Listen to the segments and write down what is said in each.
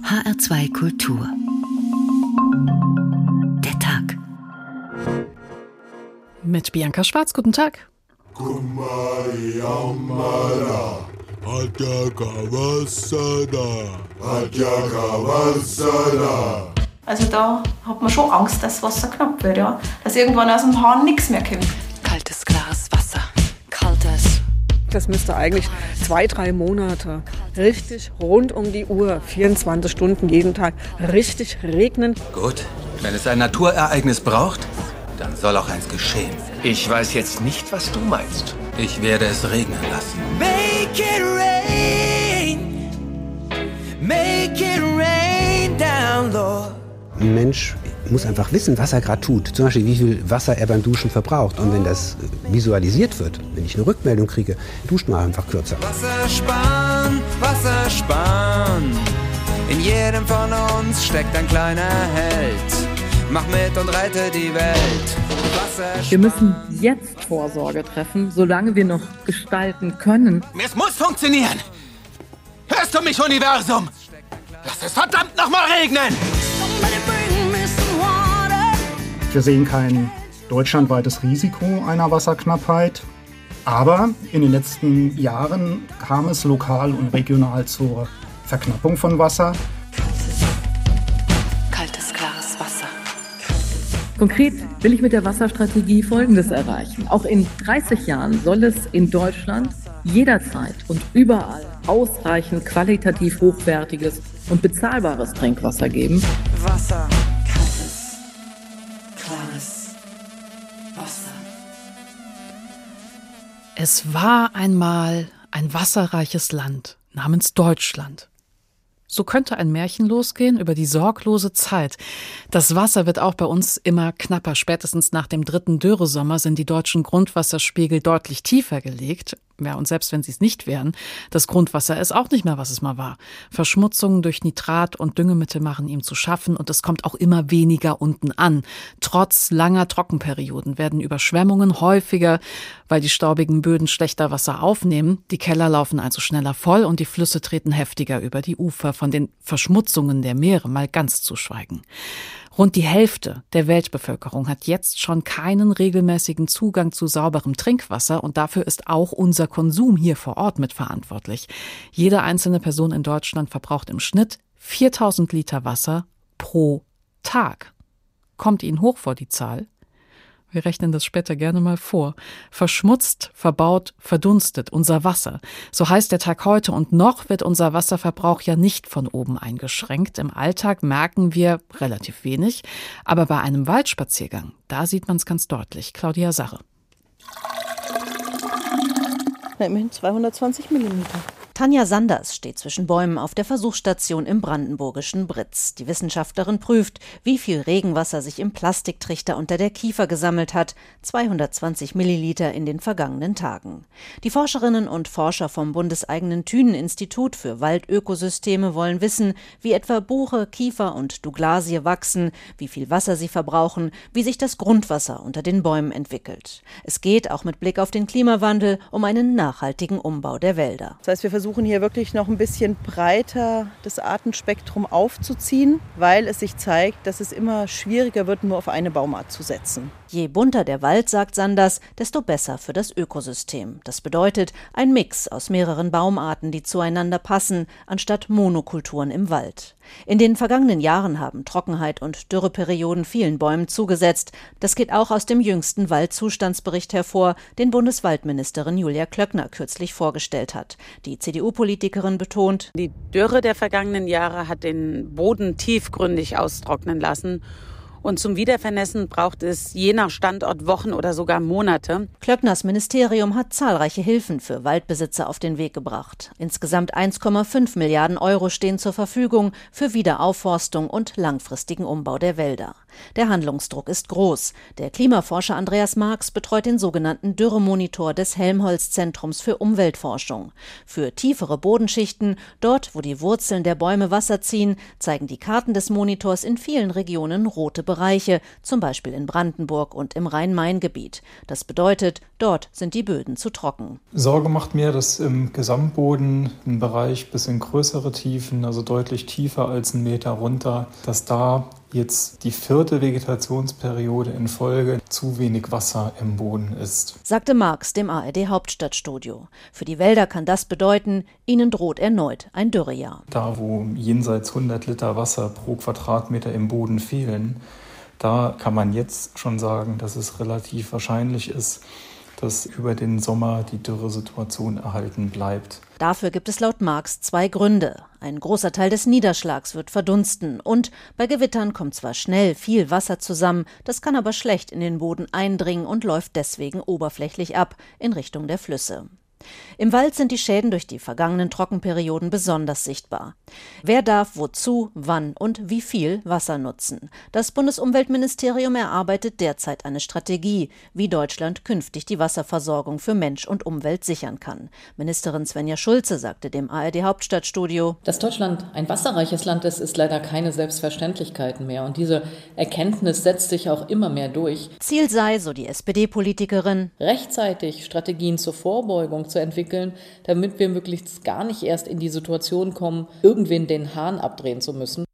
HR2 Kultur. Der Tag. Mit Bianca Schwarz, guten Tag. Also da hat man schon Angst, dass das Wasser knapp wird, ja. Dass irgendwann aus dem Hahn nichts mehr kommt. Kaltes, klares Wasser. Kaltes. Das müsste eigentlich zwei, drei Monate richtig rund um die Uhr, 24 Stunden jeden Tag, richtig regnen. Gut, wenn es ein Naturereignis braucht, dann soll auch eins geschehen. Ich weiß jetzt nicht, was du meinst. Ich werde es regnen lassen. Make it rain. Make it rain down, Lord. Ein Mensch muss einfach wissen, was er gerade tut. Zum Beispiel, wie viel Wasser er beim Duschen verbraucht. Und wenn das visualisiert wird, wenn ich eine Rückmeldung kriege, duscht man einfach kürzer. Wasser sparen, Wasser sparen. In jedem von uns steckt ein kleiner Held. Mach mit und rette die Welt. Wasser Wir müssen jetzt Vorsorge treffen, solange wir noch gestalten können. Es muss funktionieren! Hörst du mich, Universum? Lass es verdammt nochmal regnen! Wir sehen kein deutschlandweites Risiko einer Wasserknappheit. Aber in den letzten Jahren kam es lokal und regional zur Verknappung von Wasser. Kaltes, klares Wasser. Konkret will ich mit der Wasserstrategie Folgendes erreichen. Auch in 30 Jahren soll es in Deutschland jederzeit und überall ausreichend qualitativ hochwertiges und bezahlbares Trinkwasser geben. Wasser. Es war einmal ein wasserreiches Land namens Deutschland. So könnte ein Märchen losgehen über die sorglose Zeit. Das Wasser wird auch bei uns immer knapper. Spätestens nach dem dritten Dürresommer sind die deutschen Grundwasserspiegel deutlich tiefer gelegt. Ja, und selbst wenn sie es nicht wären, das Grundwasser ist auch nicht mehr, was es mal war. Verschmutzungen durch Nitrat und Düngemittel machen ihm zu schaffen und es kommt auch immer weniger unten an. Trotz langer Trockenperioden werden Überschwemmungen häufiger, weil die staubigen Böden schlechter Wasser aufnehmen. Die Keller laufen also schneller voll und die Flüsse treten heftiger über die Ufer, von den Verschmutzungen der Meere mal ganz zu schweigen. Rund die Hälfte der Weltbevölkerung hat jetzt schon keinen regelmäßigen Zugang zu sauberem Trinkwasser und dafür ist auch unser Konsum hier vor Ort mitverantwortlich. Jede einzelne Person in Deutschland verbraucht im Schnitt 4000 Liter Wasser pro Tag. Kommt Ihnen hoch vor die Zahl? Wir rechnen das später gerne mal vor. Verschmutzt, verbaut, verdunstet unser Wasser. So heißt der Tag heute und noch wird unser Wasserverbrauch ja nicht von oben eingeschränkt. Im Alltag merken wir relativ wenig, aber bei einem Waldspaziergang, da sieht man es ganz deutlich. Claudia Sache. Immerhin 220 Millimeter. Tanja Sanders steht zwischen Bäumen auf der Versuchsstation im brandenburgischen Britz. Die Wissenschaftlerin prüft, wie viel Regenwasser sich im Plastiktrichter unter der Kiefer gesammelt hat. 220 Milliliter in den vergangenen Tagen. Die Forscherinnen und Forscher vom bundeseigenen Thünen-Institut für Waldökosysteme wollen wissen, wie etwa Buche, Kiefer und Douglasie wachsen, wie viel Wasser sie verbrauchen, wie sich das Grundwasser unter den Bäumen entwickelt. Es geht auch mit Blick auf den Klimawandel um einen nachhaltigen Umbau der Wälder. Das heißt, wir versuchen hier wirklich noch ein bisschen breiter das Artenspektrum aufzuziehen, weil es sich zeigt, dass es immer schwieriger wird, nur auf eine Baumart zu setzen. Je bunter der Wald, sagt Sanders, desto besser für das Ökosystem. Das bedeutet ein Mix aus mehreren Baumarten, die zueinander passen, anstatt Monokulturen im Wald. In den vergangenen Jahren haben Trockenheit und Dürreperioden vielen Bäumen zugesetzt. Das geht auch aus dem jüngsten Waldzustandsbericht hervor, den Bundeswaldministerin Julia Klöckner kürzlich vorgestellt hat. Die CDU-Politikerin betont, Die Dürre der vergangenen Jahre hat den Boden tiefgründig austrocknen lassen. Und zum Wiedervernässen braucht es je nach Standort Wochen oder sogar Monate. Klöckners Ministerium hat zahlreiche Hilfen für Waldbesitzer auf den Weg gebracht. Insgesamt 1,5 Milliarden Euro stehen zur Verfügung für Wiederaufforstung und langfristigen Umbau der Wälder. Der Handlungsdruck ist groß. Der Klimaforscher Andreas Marx betreut den sogenannten Dürremonitor des Helmholtz-Zentrums für Umweltforschung. Für tiefere Bodenschichten, dort wo die Wurzeln der Bäume Wasser ziehen, zeigen die Karten des Monitors in vielen Regionen rote Bereiche, zum Beispiel in Brandenburg und im Rhein-Main-Gebiet. Das bedeutet, dort sind die Böden zu trocken. Sorge macht mir, dass im Gesamtboden ein Bereich bis in größere Tiefen, also deutlich tiefer als einen Meter runter, dass da jetzt die vierte Vegetationsperiode in Folge zu wenig Wasser im Boden ist. Sagte Marx dem ARD Hauptstadtstudio. Für die Wälder kann das bedeuten, ihnen droht erneut ein Dürrejahr. Da, wo jenseits 100 Liter Wasser pro Quadratmeter im Boden fehlen, da kann man jetzt schon sagen, dass es relativ wahrscheinlich ist, dass über den Sommer die Dürresituation erhalten bleibt. Dafür gibt es laut Marx zwei Gründe. Ein großer Teil des Niederschlags wird verdunsten und bei Gewittern kommt zwar schnell viel Wasser zusammen, das kann aber schlecht in den Boden eindringen und läuft deswegen oberflächlich ab in Richtung der Flüsse. Im Wald sind die Schäden durch die vergangenen Trockenperioden besonders sichtbar. Wer darf wozu, wann und wie viel Wasser nutzen? Das Bundesumweltministerium erarbeitet derzeit eine Strategie, wie Deutschland künftig die Wasserversorgung für Mensch und Umwelt sichern kann. Ministerin Svenja Schulze sagte dem ARD Hauptstadtstudio, Dass Deutschland ein wasserreiches Land ist, ist leider keine Selbstverständlichkeit mehr. Und diese Erkenntnis setzt sich auch immer mehr durch. Ziel sei, so die SPD-Politikerin, rechtzeitig Strategien zur Vorbeugung zu entwickeln, damit wir möglichst gar nicht erst in die Situation kommen, irgendwen den Hahn abdrehen zu müssen.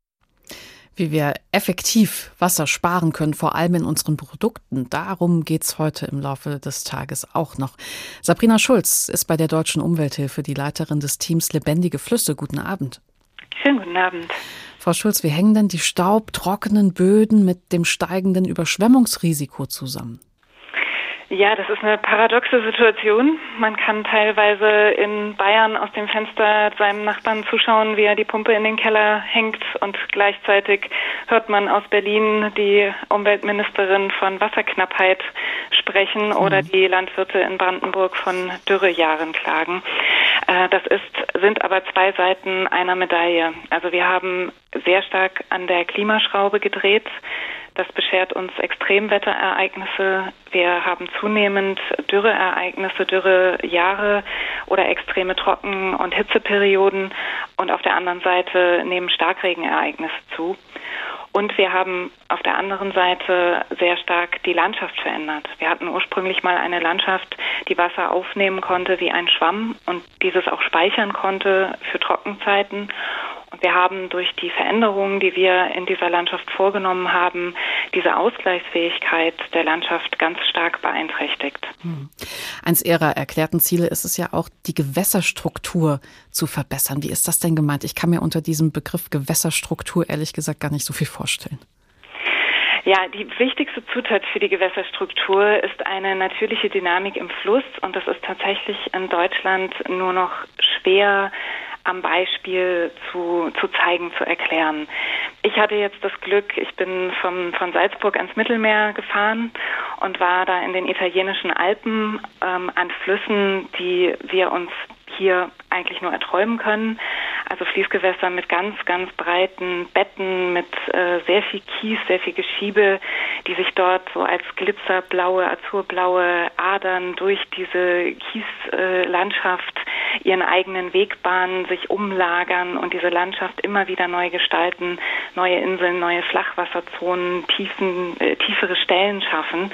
Wie wir effektiv Wasser sparen können, vor allem in unseren Produkten. Darum geht es heute im Laufe des Tages auch noch. Sabrina Schulz ist bei der Deutschen Umwelthilfe die Leiterin des Teams Lebendige Flüsse. Guten Abend. Schönen guten Abend. Frau Schulz, wie hängen denn die staubtrockenen Böden mit dem steigenden Überschwemmungsrisiko zusammen? Ja, das ist eine paradoxe Situation. Man kann teilweise in Bayern aus dem Fenster seinem Nachbarn zuschauen, wie er die Pumpe in den Keller hängt und gleichzeitig hört man aus Berlin die Umweltministerin von Wasserknappheit sprechen oder die Landwirte in Brandenburg von Dürrejahren klagen. Äh, das ist, sind aber zwei Seiten einer Medaille. Also wir haben sehr stark an der Klimaschraube gedreht. Das beschert uns Extremwetterereignisse. Wir haben zunehmend Dürreereignisse, Dürrejahre oder extreme Trocken- und Hitzeperioden. Und auf der anderen Seite nehmen Starkregenereignisse zu. Und wir haben auf der anderen Seite sehr stark die Landschaft verändert. Wir hatten ursprünglich mal eine Landschaft, die Wasser aufnehmen konnte wie ein Schwamm und dieses auch speichern konnte für Trockenzeiten. Und wir haben durch die Veränderungen, die wir in dieser Landschaft vorgenommen haben, diese Ausgleichsfähigkeit der Landschaft ganz stark beeinträchtigt. Hm. Eins Ihrer erklärten Ziele ist es ja auch, die Gewässerstruktur zu verbessern. Wie ist das denn gemeint? Ich kann mir unter diesem Begriff Gewässerstruktur ehrlich gesagt gar nicht so viel vorstellen. Ja, die wichtigste Zutat für die Gewässerstruktur ist eine natürliche Dynamik im Fluss und das ist tatsächlich in Deutschland nur noch schwer am Beispiel zu, zu zeigen, zu erklären. Ich hatte jetzt das Glück, ich bin vom, von Salzburg ans Mittelmeer gefahren und war da in den italienischen Alpen ähm, an Flüssen, die wir uns hier eigentlich nur erträumen können. Also Fließgewässer mit ganz, ganz breiten Betten, mit äh, sehr viel Kies, sehr viel Geschiebe, die sich dort so als glitzerblaue, azurblaue Adern durch diese Kieslandschaft äh, ihren eigenen Weg bahnen, sich umlagern und diese Landschaft immer wieder neu gestalten, neue Inseln, neue Flachwasserzonen, tiefen, äh, tiefere Stellen schaffen.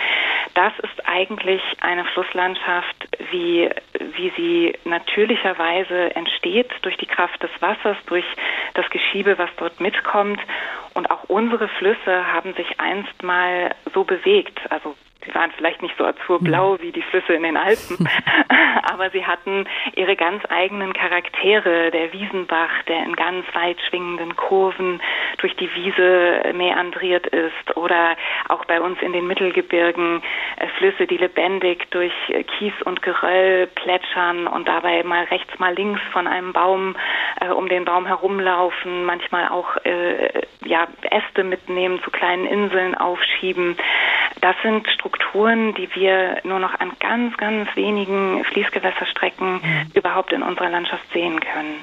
Das ist eigentlich eine Flusslandschaft, wie, wie sie natürlicherweise entsteht durch die Kraft des Wassers, durch das Geschiebe, was dort mitkommt. Und auch unsere Flüsse haben sich einst mal so bewegt. Also Sie waren vielleicht nicht so azurblau wie die Flüsse in den Alpen, aber sie hatten ihre ganz eigenen Charaktere. Der Wiesenbach, der in ganz weit schwingenden Kurven durch die Wiese meandriert ist oder auch bei uns in den Mittelgebirgen äh, Flüsse, die lebendig durch Kies und Geröll plätschern und dabei mal rechts, mal links von einem Baum äh, um den Baum herumlaufen, manchmal auch äh, ja, Äste mitnehmen, zu kleinen Inseln aufschieben das sind Strukturen, die wir nur noch an ganz, ganz wenigen Fließgewässerstrecken mhm. überhaupt in unserer Landschaft sehen können.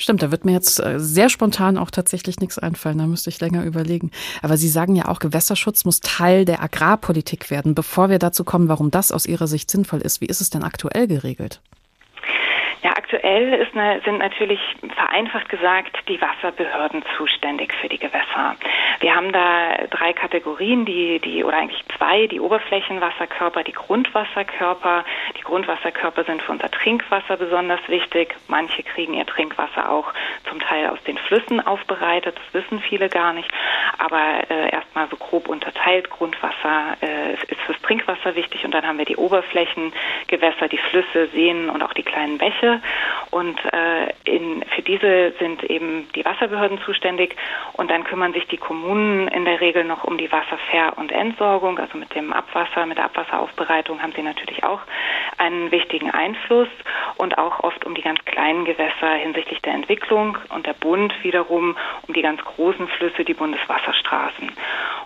Stimmt, da wird mir jetzt äh, sehr spontan auch tatsächlich nichts einfallen. Da müsste ich länger überlegen. Aber Sie sagen ja auch, Gewässerschutz muss Teil der Agrarpolitik werden. Bevor wir dazu kommen, warum das aus Ihrer Sicht sinnvoll ist, wie ist es denn aktuell geregelt? Ja, aktuell ist, sind natürlich vereinfacht gesagt die Wasserbehörden zuständig für die Gewässer. Wir haben da drei Kategorien, die, die oder eigentlich zwei, die Oberflächenwasserkörper, die Grundwasserkörper. Die Grundwasserkörper sind für unser Trinkwasser besonders wichtig. Manche kriegen ihr Trinkwasser auch zum Teil aus den Flüssen aufbereitet. Das wissen viele gar nicht. Aber äh, erstmal so grob unterteilt. Grundwasser äh, ist fürs Trinkwasser wichtig und dann haben wir die Oberflächengewässer, die Flüsse, Seen und auch die kleinen Bäche. Und äh, in, für diese sind eben die Wasserbehörden zuständig. Und dann kümmern sich die Kommunen in der Regel noch um die Wasserver- und Entsorgung. Also mit dem Abwasser, mit der Abwasseraufbereitung haben sie natürlich auch einen wichtigen Einfluss und auch oft um die ganz kleinen Gewässer hinsichtlich der Entwicklung und der Bund wiederum um die ganz großen Flüsse, die Bundeswasserstraßen.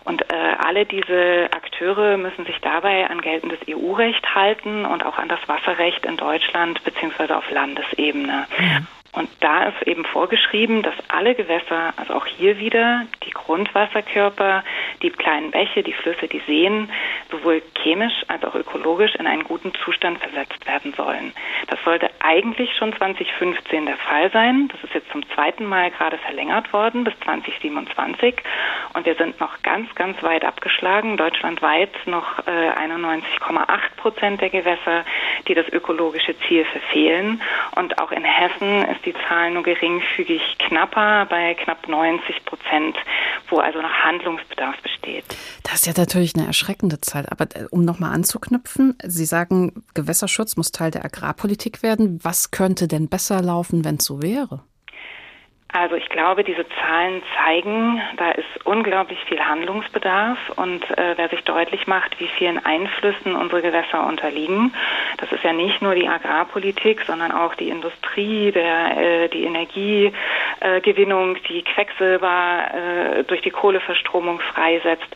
Und äh, alle diese Akteure müssen sich dabei an geltendes EU-Recht halten und auch an das Wasserrecht in Deutschland beziehungsweise auf Landesebene. Mhm. Und da ist eben vorgeschrieben, dass alle Gewässer, also auch hier wieder die Grundwasserkörper, die kleinen Bäche, die Flüsse, die Seen, sowohl chemisch als auch ökologisch in einen guten Zustand versetzt werden sollen. Das sollte eigentlich schon 2015 der Fall sein. Das ist jetzt zum zweiten Mal gerade verlängert worden bis 2027. Und wir sind noch ganz, ganz weit abgeschlagen. Deutschlandweit noch äh, 91,8 Prozent der Gewässer, die das ökologische Ziel verfehlen. Und auch in Hessen ist die Zahl nur geringfügig knapper bei knapp 90 Prozent, wo also noch Handlungsbedarf besteht. Das ist ja natürlich eine erschreckende Zahl. Aber äh, um nochmal anzuknüpfen, Sie sagen, Gewässerschutz muss Teil der Agrarpolitik werden. Was könnte denn besser laufen, wenn es so wäre? Also ich glaube, diese Zahlen zeigen, da ist unglaublich viel Handlungsbedarf und äh, wer sich deutlich macht, wie vielen Einflüssen unsere Gewässer unterliegen, das ist ja nicht nur die Agrarpolitik, sondern auch die Industrie, der, äh, die Energiegewinnung, äh, die Quecksilber äh, durch die Kohleverstromung freisetzt,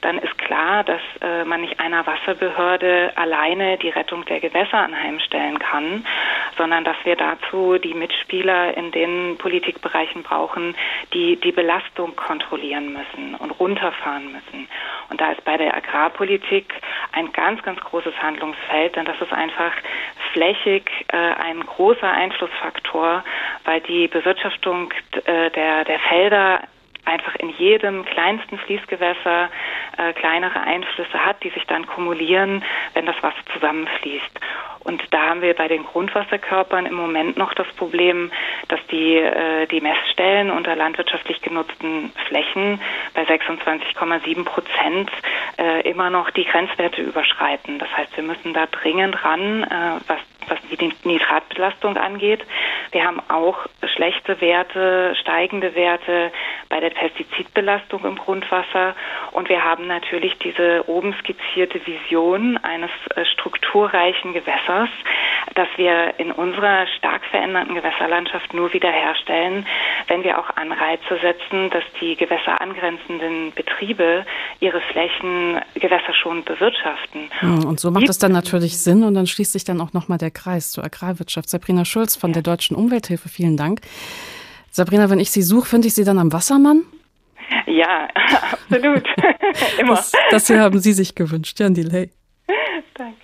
dann ist klar, dass äh, man nicht einer Wasserbehörde alleine die Rettung der Gewässer anheimstellen kann, sondern dass wir dazu die Mitspieler in den Politikbereichen Bereichen brauchen, die die Belastung kontrollieren müssen und runterfahren müssen. Und da ist bei der Agrarpolitik ein ganz, ganz großes Handlungsfeld, denn das ist einfach flächig äh, ein großer Einflussfaktor, weil die Bewirtschaftung äh, der, der Felder einfach in jedem kleinsten Fließgewässer äh, kleinere Einflüsse hat, die sich dann kumulieren, wenn das Wasser zusammenfließt. Und da haben wir bei den Grundwasserkörpern im Moment noch das Problem, dass die, äh, die Messstellen unter landwirtschaftlich genutzten Flächen bei 26,7 Prozent äh, immer noch die Grenzwerte überschreiten. Das heißt, wir müssen da dringend ran, äh, was was die Nitratbelastung angeht. Wir haben auch schlechte Werte, steigende Werte bei der Pestizidbelastung im Grundwasser. Und wir haben natürlich diese oben skizzierte Vision eines äh, strukturreichen Gewässers, das wir in unserer stark veränderten Gewässerlandschaft nur wiederherstellen, wenn wir auch Anreize setzen, dass die gewässerangrenzenden Betriebe ihre Flächen gewässerschonend bewirtschaften. Und so macht es dann natürlich Sinn und dann schließt sich dann auch nochmal der Kreis zur Agrarwirtschaft. Sabrina Schulz von der Deutschen Umwelthilfe, vielen Dank. Sabrina, wenn ich Sie suche, finde ich Sie dann am Wassermann? Ja, absolut. Immer. Das, das hier haben Sie sich gewünscht, Jan Delay. Danke.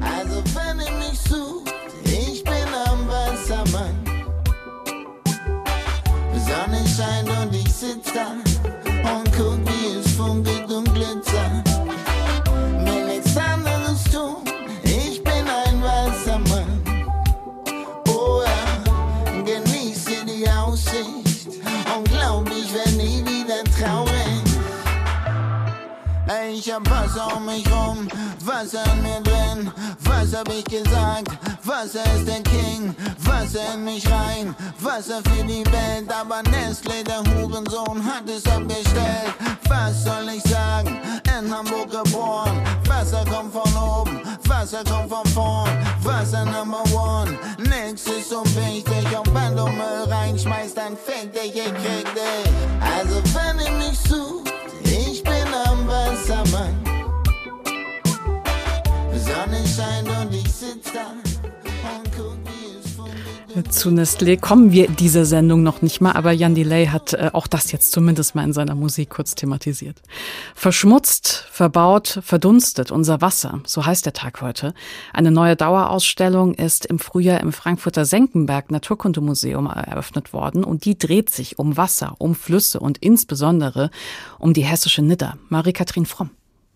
Also wenn ihr mich sucht, ich bin am Wassermann. Sonne scheint und ich sitz da und guck, wie es funkelt Ich hab Wasser um mich rum, Wasser in mir drin. Was hab ich gesagt? Wasser ist der King. Wasser in mich rein, Wasser für die Welt. Aber Nestle, der Hurensohn, hat es abgestellt. Was soll ich sagen? In Hamburg geboren. Wasser kommt von oben, Wasser kommt von vorn. Wasser number one. Nix ist so wichtig. Und wenn du Müll reinschmeißt, dann fick dich, ich krieg dich. Also wenn mich ich bin am Wassermann. Sonnenschein und ich sitze da und guck. Zu Nestlé kommen wir dieser Sendung noch nicht mal, aber Jan Delay hat äh, auch das jetzt zumindest mal in seiner Musik kurz thematisiert. Verschmutzt, verbaut, verdunstet unser Wasser, so heißt der Tag heute. Eine neue Dauerausstellung ist im Frühjahr im Frankfurter Senckenberg Naturkundemuseum eröffnet worden und die dreht sich um Wasser, um Flüsse und insbesondere um die hessische Nidda. Marie-Kathrin Fromm.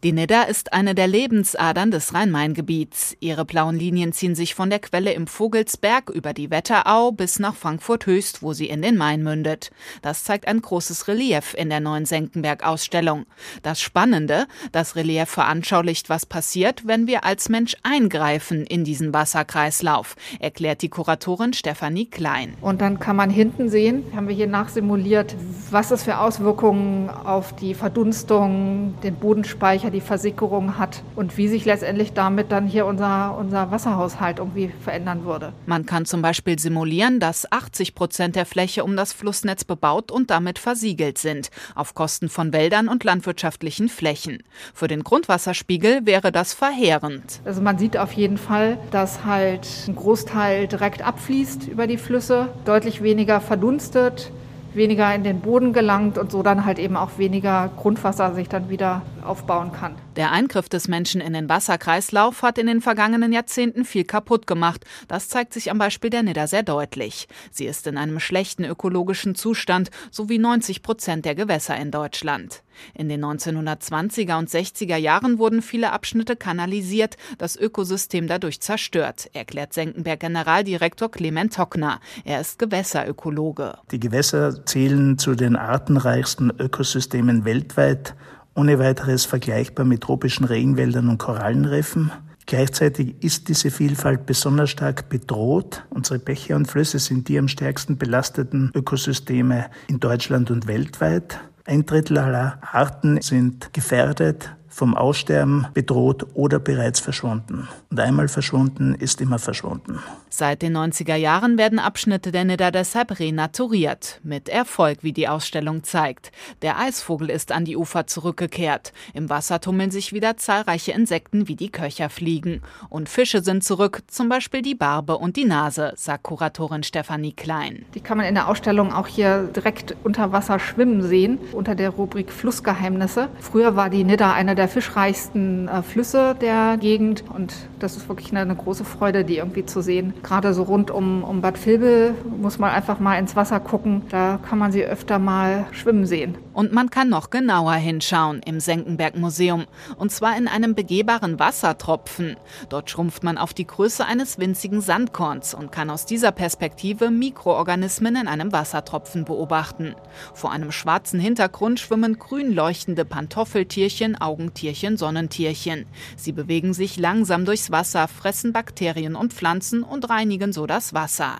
Die Nidda ist eine der Lebensadern des Rhein-Main-Gebiets. Ihre blauen Linien ziehen sich von der Quelle im Vogelsberg über die Wetterau bis nach Frankfurt Höchst, wo sie in den Main mündet. Das zeigt ein großes Relief in der neuen Senckenberg-Ausstellung. Das Spannende, das Relief veranschaulicht, was passiert, wenn wir als Mensch eingreifen in diesen Wasserkreislauf, erklärt die Kuratorin Stefanie Klein. Und dann kann man hinten sehen, haben wir hier nachsimuliert, was es für Auswirkungen auf die Verdunstung, den Bodenspeicher, die Versickerung hat und wie sich letztendlich damit dann hier unser, unser Wasserhaushalt irgendwie verändern würde. Man kann zum Beispiel simulieren, dass 80 Prozent der Fläche um das Flussnetz bebaut und damit versiegelt sind, auf Kosten von Wäldern und landwirtschaftlichen Flächen. Für den Grundwasserspiegel wäre das verheerend. Also man sieht auf jeden Fall, dass halt ein Großteil direkt abfließt über die Flüsse, deutlich weniger verdunstet, weniger in den Boden gelangt und so dann halt eben auch weniger Grundwasser sich dann wieder aufbauen kann. Der Eingriff des Menschen in den Wasserkreislauf hat in den vergangenen Jahrzehnten viel kaputt gemacht. Das zeigt sich am Beispiel der Nidda sehr deutlich. Sie ist in einem schlechten ökologischen Zustand, so wie 90 Prozent der Gewässer in Deutschland. In den 1920er und 60er Jahren wurden viele Abschnitte kanalisiert, das Ökosystem dadurch zerstört, erklärt Senckenberg Generaldirektor Clement Tockner. Er ist Gewässerökologe. Die Gewässer zählen zu den artenreichsten Ökosystemen weltweit ohne weiteres vergleichbar mit tropischen Regenwäldern und Korallenriffen. Gleichzeitig ist diese Vielfalt besonders stark bedroht. Unsere Bäche und Flüsse sind die am stärksten belasteten Ökosysteme in Deutschland und weltweit. Ein Drittel aller Arten sind gefährdet, vom Aussterben bedroht oder bereits verschwunden. Und einmal verschwunden ist immer verschwunden. Seit den 90er Jahren werden Abschnitte der Nidda deshalb renaturiert. Mit Erfolg, wie die Ausstellung zeigt. Der Eisvogel ist an die Ufer zurückgekehrt. Im Wasser tummeln sich wieder zahlreiche Insekten wie die Köcherfliegen. Und Fische sind zurück, zum Beispiel die Barbe und die Nase, sagt Kuratorin Stefanie Klein. Die kann man in der Ausstellung auch hier direkt unter Wasser schwimmen sehen, unter der Rubrik Flussgeheimnisse. Früher war die Nidda einer der fischreichsten äh, Flüsse der Gegend. Und das ist wirklich eine, eine große Freude, die irgendwie zu sehen gerade so rund um, um Bad Vilbel muss man einfach mal ins Wasser gucken. Da kann man sie öfter mal schwimmen sehen. Und man kann noch genauer hinschauen im Senckenberg Museum. Und zwar in einem begehbaren Wassertropfen. Dort schrumpft man auf die Größe eines winzigen Sandkorns und kann aus dieser Perspektive Mikroorganismen in einem Wassertropfen beobachten. Vor einem schwarzen Hintergrund schwimmen grün leuchtende Pantoffeltierchen, Augentierchen, Sonnentierchen. Sie bewegen sich langsam durchs Wasser, fressen Bakterien und Pflanzen und reinigen so das Wasser.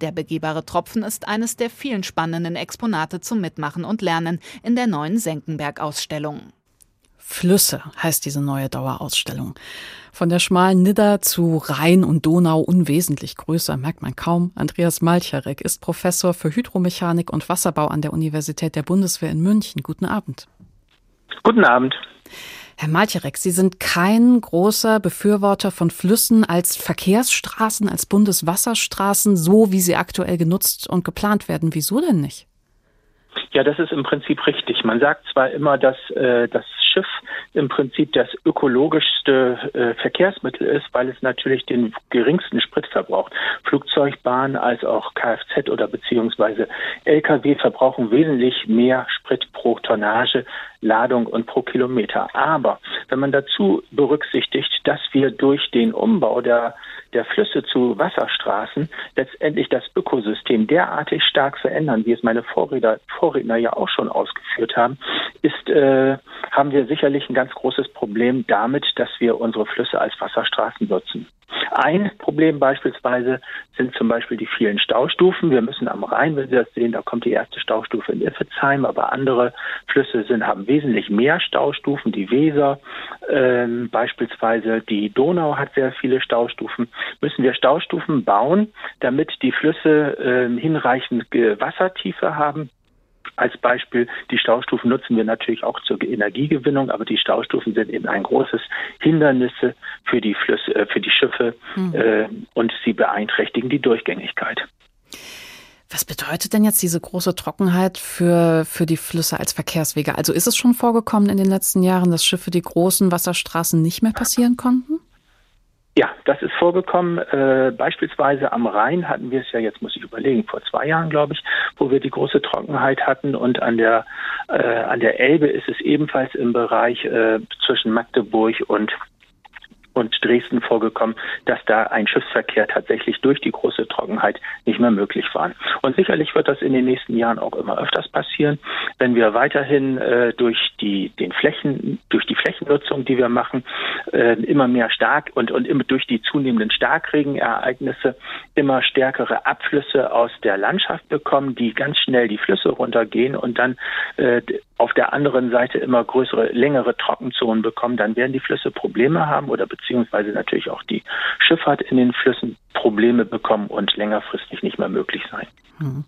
Der begehbare Tropfen ist eines der vielen spannenden Exponate zum Mitmachen und Lernen in der neuen Senckenberg-Ausstellung. Flüsse heißt diese neue Dauerausstellung. Von der schmalen Nidda zu Rhein und Donau unwesentlich größer, merkt man kaum. Andreas Malcharek ist Professor für Hydromechanik und Wasserbau an der Universität der Bundeswehr in München. Guten Abend. Guten Abend. Herr Malcharek, Sie sind kein großer Befürworter von Flüssen als Verkehrsstraßen, als Bundeswasserstraßen, so wie sie aktuell genutzt und geplant werden. Wieso denn nicht? Ja, das ist im Prinzip richtig. Man sagt zwar immer, dass äh, das Schiff im Prinzip das ökologischste äh, Verkehrsmittel ist, weil es natürlich den geringsten Sprit verbraucht. Flugzeugbahn als auch Kfz oder beziehungsweise Lkw verbrauchen wesentlich mehr Sprit pro Tonnage, Ladung und pro Kilometer. Aber wenn man dazu berücksichtigt, dass wir durch den Umbau der der Flüsse zu Wasserstraßen letztendlich das Ökosystem derartig stark verändern, wie es meine Vorredner, Vorredner ja auch schon ausgeführt haben, ist, äh, haben wir sicherlich ein ganz großes Problem damit, dass wir unsere Flüsse als Wasserstraßen nutzen. Ein Problem beispielsweise sind zum Beispiel die vielen Staustufen. Wir müssen am Rhein, wenn Sie das sehen, da kommt die erste Staustufe in Iffezheim, aber andere Flüsse sind, haben wesentlich mehr Staustufen. Die Weser ähm, beispielsweise, die Donau hat sehr viele Staustufen. Müssen wir Staustufen bauen, damit die Flüsse äh, hinreichend Wassertiefe haben als Beispiel. Die Staustufen nutzen wir natürlich auch zur Energiegewinnung, aber die Staustufen sind eben ein großes Hindernis für die Flüsse, äh, für die Schiffe mhm. äh, und sie beeinträchtigen die Durchgängigkeit. Was bedeutet denn jetzt diese große Trockenheit für, für die Flüsse als Verkehrswege? Also ist es schon vorgekommen in den letzten Jahren, dass Schiffe die großen Wasserstraßen nicht mehr passieren konnten? Ja, das ist vorgekommen. Äh, beispielsweise am Rhein hatten wir es ja, jetzt muss ich überlegen, vor zwei Jahren, glaube ich, wo wir die große Trockenheit hatten. Und an der, äh, an der Elbe ist es ebenfalls im Bereich äh, zwischen Magdeburg und und Dresden vorgekommen, dass da ein Schiffsverkehr tatsächlich durch die große Trockenheit nicht mehr möglich war. Und sicherlich wird das in den nächsten Jahren auch immer öfters passieren, wenn wir weiterhin äh, durch die den Flächen durch die Flächennutzung, die wir machen, äh, immer mehr stark und und immer durch die zunehmenden Starkregenereignisse immer stärkere Abflüsse aus der Landschaft bekommen, die ganz schnell die Flüsse runtergehen und dann äh, auf der anderen Seite immer größere, längere Trockenzonen bekommen, dann werden die Flüsse Probleme haben oder beziehungsweise natürlich auch die Schifffahrt in den Flüssen Probleme bekommen und längerfristig nicht mehr möglich sein. Hm.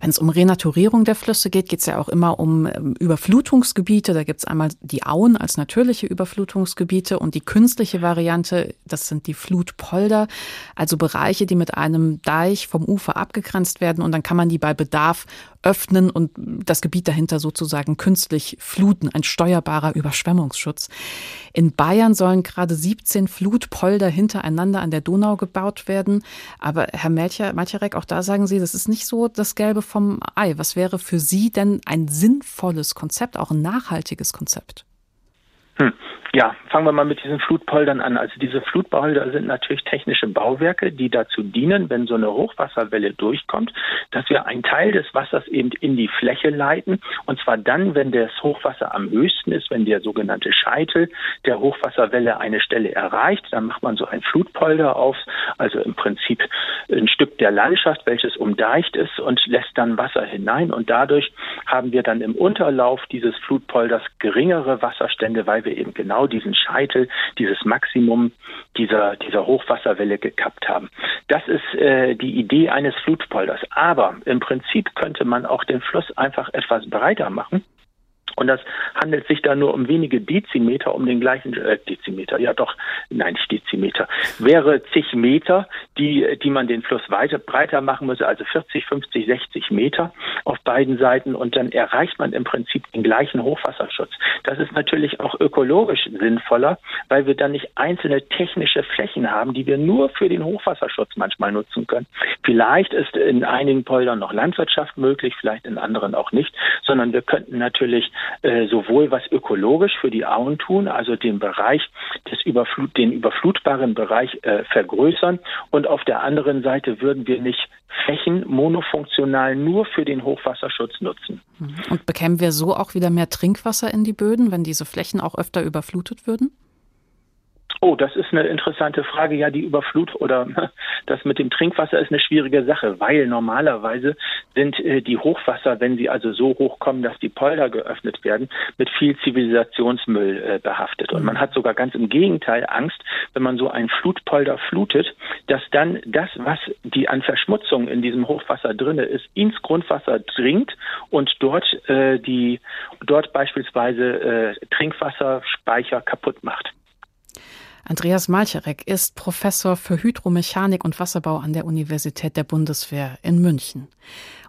Wenn es um Renaturierung der Flüsse geht, geht es ja auch immer um ähm, Überflutungsgebiete. Da gibt es einmal die Auen als natürliche Überflutungsgebiete und die künstliche Variante, das sind die Flutpolder, also Bereiche, die mit einem Deich vom Ufer abgegrenzt werden und dann kann man die bei Bedarf öffnen und das Gebiet dahinter sozusagen künstlich fluten, ein steuerbarer Überschwemmungsschutz. In Bayern sollen gerade 17 Flutpolder hintereinander an der Donau gebaut werden. Aber Herr Malcherek, auch da sagen Sie, das ist nicht so das Gelbe vom Ei. Was wäre für Sie denn ein sinnvolles Konzept, auch ein nachhaltiges Konzept? Hm. Ja, fangen wir mal mit diesen Flutpoldern an. Also diese Flutpolder sind natürlich technische Bauwerke, die dazu dienen, wenn so eine Hochwasserwelle durchkommt, dass wir einen Teil des Wassers eben in die Fläche leiten. Und zwar dann, wenn das Hochwasser am höchsten ist, wenn der sogenannte Scheitel der Hochwasserwelle eine Stelle erreicht, dann macht man so ein Flutpolder auf, also im Prinzip ein Stück der Landschaft, welches umdeicht ist und lässt dann Wasser hinein. Und dadurch haben wir dann im Unterlauf dieses Flutpolders geringere Wasserstände, weil wir eben genau diesen Scheitel, dieses Maximum dieser, dieser Hochwasserwelle gekappt haben. Das ist äh, die Idee eines Flutpolders. Aber im Prinzip könnte man auch den Fluss einfach etwas breiter machen und das handelt sich da nur um wenige Dezimeter, um den gleichen äh, Dezimeter, ja doch, nein, nicht Dezimeter, wäre zig Meter, die, die man den Fluss weiter breiter machen müsse, also 40, 50, 60 Meter auf beiden Seiten und dann erreicht man im Prinzip den gleichen Hochwasserschutz. Das ist natürlich auch ökologisch sinnvoller, weil wir dann nicht einzelne technische Flächen haben, die wir nur für den Hochwasserschutz manchmal nutzen können. Vielleicht ist in einigen Poldern noch Landwirtschaft möglich, vielleicht in anderen auch nicht, sondern wir könnten natürlich äh, sowohl was ökologisch für die Auen tun, also den Bereich des Überflut, den überflutbaren Bereich äh, vergrößern und auf der anderen Seite würden wir nicht Flächen monofunktional nur für den Hochwasserschutz nutzen. Mhm. Und bekämen wir so auch wieder mehr Trinkwasser in die Böden, wenn diese Flächen auch öfter überflutet würden? Oh, das ist eine interessante Frage. Ja, die Überflut oder das mit dem Trinkwasser ist eine schwierige Sache, weil normalerweise sind äh, die Hochwasser, wenn sie also so hoch kommen, dass die Polder geöffnet werden, mit viel Zivilisationsmüll äh, behaftet. Und man hat sogar ganz im Gegenteil Angst, wenn man so einen Flutpolder flutet, dass dann das, was die an Verschmutzung in diesem Hochwasser drinne ist, ins Grundwasser dringt und dort äh, die dort beispielsweise äh, Trinkwasserspeicher kaputt macht. Andreas Malcherek ist Professor für Hydromechanik und Wasserbau an der Universität der Bundeswehr in München.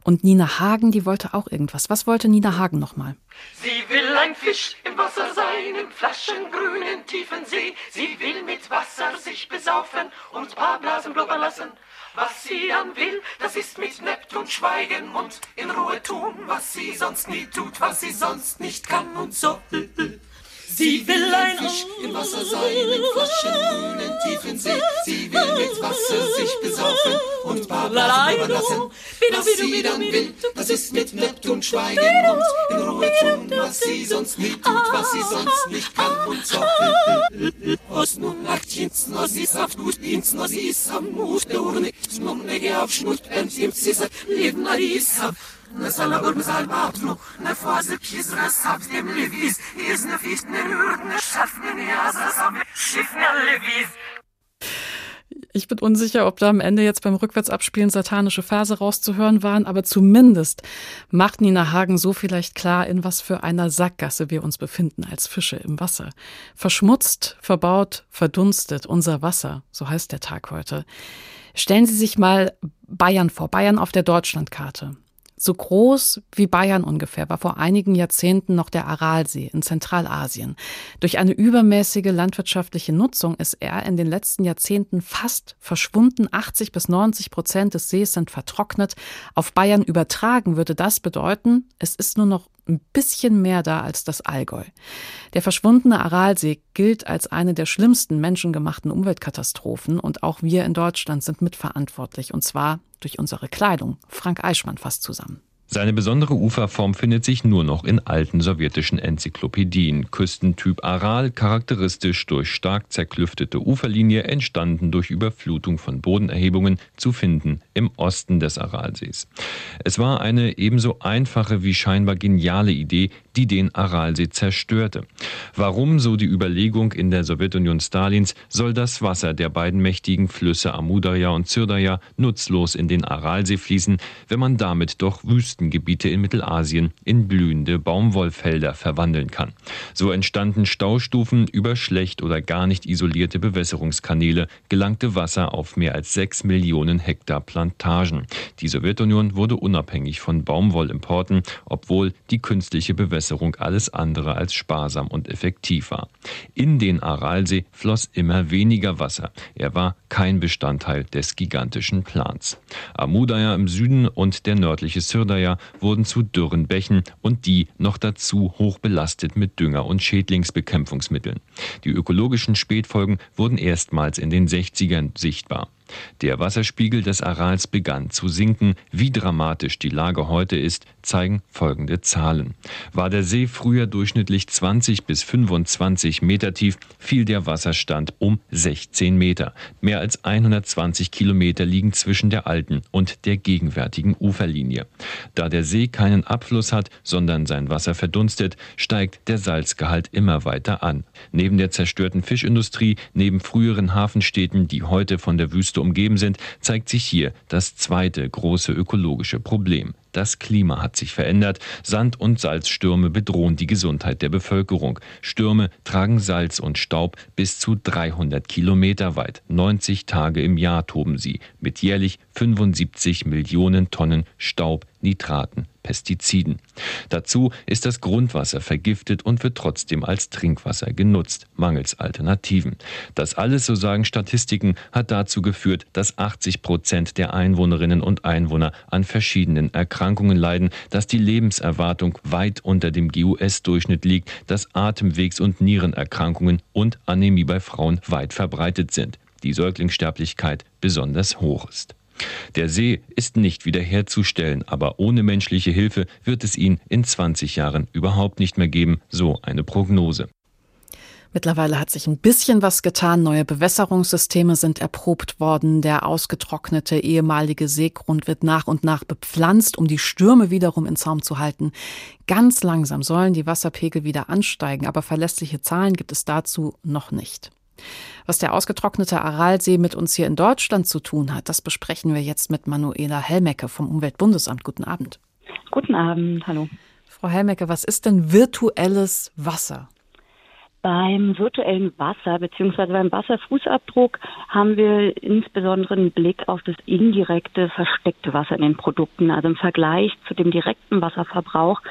Und Nina Hagen, die wollte auch irgendwas. Was wollte Nina Hagen nochmal? Sie will ein Fisch im Wasser sein, im flaschengrünen tiefen See. Sie will mit Wasser sich besaufen und paar Blasen blubbern lassen. Was sie dann will, das ist mit Neptun schweigen und in Ruhe tun, was sie sonst nie tut, was sie sonst nicht kann und so. Sie will ein Fisch im Wasser sein, im frischen, grünen, tiefen See. Sie will mit Wasser sich besaufen und paar Blasen lassen. Was sie dann will, das ist mit Neptun schweigen und in Ruhe tun, was sie sonst nie tut, was sie sonst nicht kann und so. Os nun nachtjens, no sie ist auf Nut, ins no sie ist am Mut, der Urne, nun nege auf Schnut, bent im Zisser, leben Aris, Ich bin unsicher, ob da am Ende jetzt beim Rückwärtsabspielen satanische Verse rauszuhören waren, aber zumindest macht Nina Hagen so vielleicht klar, in was für einer Sackgasse wir uns befinden als Fische im Wasser. Verschmutzt, verbaut, verdunstet unser Wasser, so heißt der Tag heute. Stellen Sie sich mal Bayern vor, Bayern auf der Deutschlandkarte. So groß wie Bayern ungefähr war vor einigen Jahrzehnten noch der Aralsee in Zentralasien. Durch eine übermäßige landwirtschaftliche Nutzung ist er in den letzten Jahrzehnten fast verschwunden. 80 bis 90 Prozent des Sees sind vertrocknet. Auf Bayern übertragen würde das bedeuten, es ist nur noch ein bisschen mehr da als das Allgäu. Der verschwundene Aralsee gilt als eine der schlimmsten menschengemachten Umweltkatastrophen und auch wir in Deutschland sind mitverantwortlich und zwar durch unsere Kleidung. Frank Eichmann fasst zusammen. Seine besondere Uferform findet sich nur noch in alten sowjetischen Enzyklopädien. Küstentyp Aral, charakteristisch durch stark zerklüftete Uferlinie, entstanden durch Überflutung von Bodenerhebungen, zu finden im Osten des Aralsees. Es war eine ebenso einfache wie scheinbar geniale Idee, die den Aralsee zerstörte. Warum, so die Überlegung in der Sowjetunion Stalins, soll das Wasser der beiden mächtigen Flüsse Amudarja und Zyrdaja nutzlos in den Aralsee fließen, wenn man damit doch Wüsten Wüstengebiete in Mittelasien in blühende Baumwollfelder verwandeln kann. So entstanden Staustufen über schlecht oder gar nicht isolierte Bewässerungskanäle, gelangte Wasser auf mehr als sechs Millionen Hektar Plantagen. Die Sowjetunion wurde unabhängig von Baumwollimporten, obwohl die künstliche Bewässerung alles andere als sparsam und effektiv war. In den Aralsee floss immer weniger Wasser. Er war kein Bestandteil des gigantischen Plans. Amudaya im Süden und der nördliche Syrdaja Flüssigwasser wurden zu dürren Bächen und die noch dazu hoch belastet mit Dünger und Schädlingsbekämpfungsmitteln. Die ökologischen Spätfolgen wurden erstmals in den 60ern sichtbar. Der Wasserspiegel des Arals begann zu sinken. Wie dramatisch die Lage heute ist, zeigen folgende Zahlen. War der See früher durchschnittlich 20 bis 25 Meter tief, fiel der Wasserstand um 16 Meter. Mehr als 120 Kilometer liegen zwischen der alten und der gegenwärtigen Uferlinie. Da der See keinen Abfluss hat, sondern sein Wasser verdunstet, steigt der Salzgehalt immer weiter an. Neben der zerstörten Fischindustrie, neben früheren Hafenstädten, die heute von der Wüste umgeben sind, zeigt sich hier das zweite große ökologische Problem. Das Klima hat sich verändert. Sand- und Salzstürme bedrohen die Gesundheit der Bevölkerung. Stürme tragen Salz und Staub bis zu 300 Kilometer weit. 90 Tage im Jahr toben sie mit jährlich 75 Millionen Tonnen Staub, Nitraten, Pestiziden. Dazu ist das Grundwasser vergiftet und wird trotzdem als Trinkwasser genutzt, mangels Alternativen. Das alles, so sagen Statistiken, hat dazu geführt, dass 80 Prozent der Einwohnerinnen und Einwohner an verschiedenen Erkrankungen leiden, dass die Lebenserwartung weit unter dem GUS-Durchschnitt liegt, dass Atemwegs- und Nierenerkrankungen und Anämie bei Frauen weit verbreitet sind, die Säuglingssterblichkeit besonders hoch ist. Der See ist nicht wiederherzustellen, aber ohne menschliche Hilfe wird es ihn in 20 Jahren überhaupt nicht mehr geben, so eine Prognose. Mittlerweile hat sich ein bisschen was getan. Neue Bewässerungssysteme sind erprobt worden. Der ausgetrocknete ehemalige Seegrund wird nach und nach bepflanzt, um die Stürme wiederum in Zaum zu halten. Ganz langsam sollen die Wasserpegel wieder ansteigen, aber verlässliche Zahlen gibt es dazu noch nicht. Was der ausgetrocknete Aralsee mit uns hier in Deutschland zu tun hat, das besprechen wir jetzt mit Manuela Helmecke vom Umweltbundesamt. Guten Abend. Guten Abend, hallo. Frau Helmecke, was ist denn virtuelles Wasser? Beim virtuellen Wasser bzw. beim Wasserfußabdruck haben wir insbesondere einen Blick auf das indirekte, versteckte Wasser in den Produkten. Also im Vergleich zu dem direkten Wasserverbrauch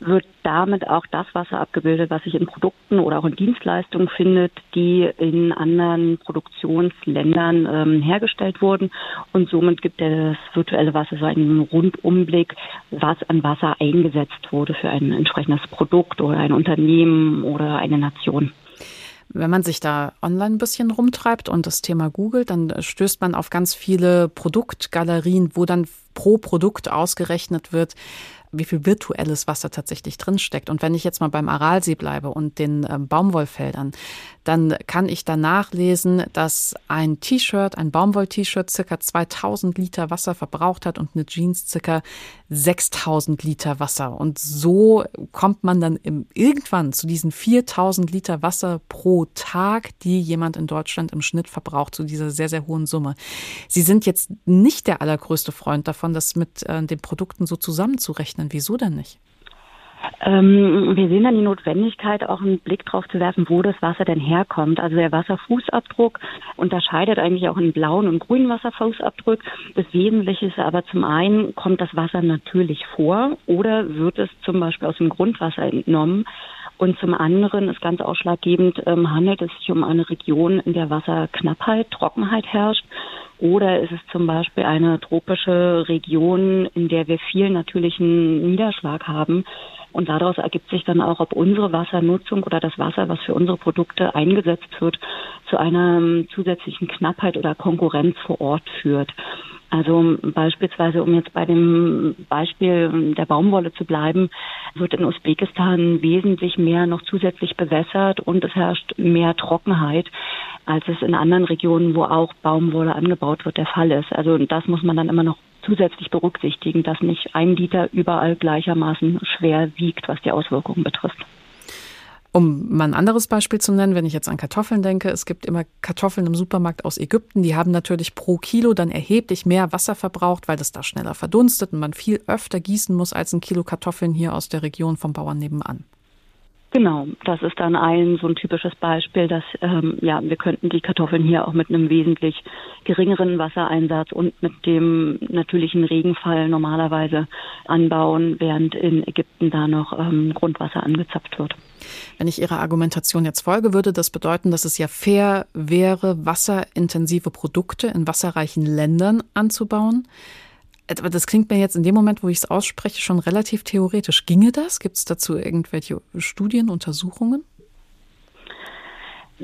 wird damit auch das Wasser abgebildet, was sich in Produkten oder auch in Dienstleistungen findet, die in anderen Produktionsländern ähm, hergestellt wurden. Und somit gibt das virtuelle Wasser so einen Rundumblick, was an Wasser eingesetzt wurde für ein entsprechendes Produkt oder ein Unternehmen oder eine Nation. Wenn man sich da online ein bisschen rumtreibt und das Thema googelt, dann stößt man auf ganz viele Produktgalerien, wo dann pro Produkt ausgerechnet wird, wie viel virtuelles Wasser tatsächlich drinsteckt. Und wenn ich jetzt mal beim Aralsee bleibe und den äh, Baumwollfeldern, dann kann ich da nachlesen, dass ein T-Shirt, ein Baumwoll-T-Shirt circa 2000 Liter Wasser verbraucht hat und eine Jeans circa 6000 Liter Wasser. Und so kommt man dann irgendwann zu diesen 4000 Liter Wasser pro Tag, die jemand in Deutschland im Schnitt verbraucht, zu dieser sehr, sehr hohen Summe. Sie sind jetzt nicht der allergrößte Freund davon, das mit äh, den Produkten so zusammenzurechnen. Wieso denn nicht? Ähm, wir sehen dann die Notwendigkeit, auch einen Blick darauf zu werfen, wo das Wasser denn herkommt. Also der Wasserfußabdruck unterscheidet eigentlich auch in blauen und grünen Wasserfußabdruck. Das Wesentliche ist aber zum einen, kommt das Wasser natürlich vor oder wird es zum Beispiel aus dem Grundwasser entnommen. Und zum anderen ist ganz ausschlaggebend, ähm, handelt es sich um eine Region, in der Wasserknappheit, Trockenheit herrscht. Oder ist es zum Beispiel eine tropische Region, in der wir viel natürlichen Niederschlag haben. Und daraus ergibt sich dann auch, ob unsere Wassernutzung oder das Wasser, was für unsere Produkte eingesetzt wird, zu einer ähm, zusätzlichen Knappheit oder Konkurrenz vor Ort führt. Also beispielsweise, um jetzt bei dem Beispiel der Baumwolle zu bleiben, wird in Usbekistan wesentlich mehr noch zusätzlich bewässert und es herrscht mehr Trockenheit, als es in anderen Regionen, wo auch Baumwolle angebaut wird, der Fall ist. Also das muss man dann immer noch zusätzlich berücksichtigen, dass nicht ein Liter überall gleichermaßen schwer wiegt, was die Auswirkungen betrifft. Um mal ein anderes Beispiel zu nennen, wenn ich jetzt an Kartoffeln denke, es gibt immer Kartoffeln im Supermarkt aus Ägypten, die haben natürlich pro Kilo dann erheblich mehr Wasser verbraucht, weil das da schneller verdunstet und man viel öfter gießen muss als ein Kilo Kartoffeln hier aus der Region vom Bauern nebenan. Genau, das ist dann ein so ein typisches Beispiel, dass ähm, ja wir könnten die Kartoffeln hier auch mit einem wesentlich geringeren Wassereinsatz und mit dem natürlichen Regenfall normalerweise anbauen, während in Ägypten da noch ähm, Grundwasser angezapft wird. Wenn ich Ihrer Argumentation jetzt folge, würde das bedeuten, dass es ja fair wäre, wasserintensive Produkte in wasserreichen Ländern anzubauen. Aber das klingt mir jetzt in dem Moment, wo ich es ausspreche, schon relativ theoretisch. Ginge das? Gibt es dazu irgendwelche Studien, Untersuchungen?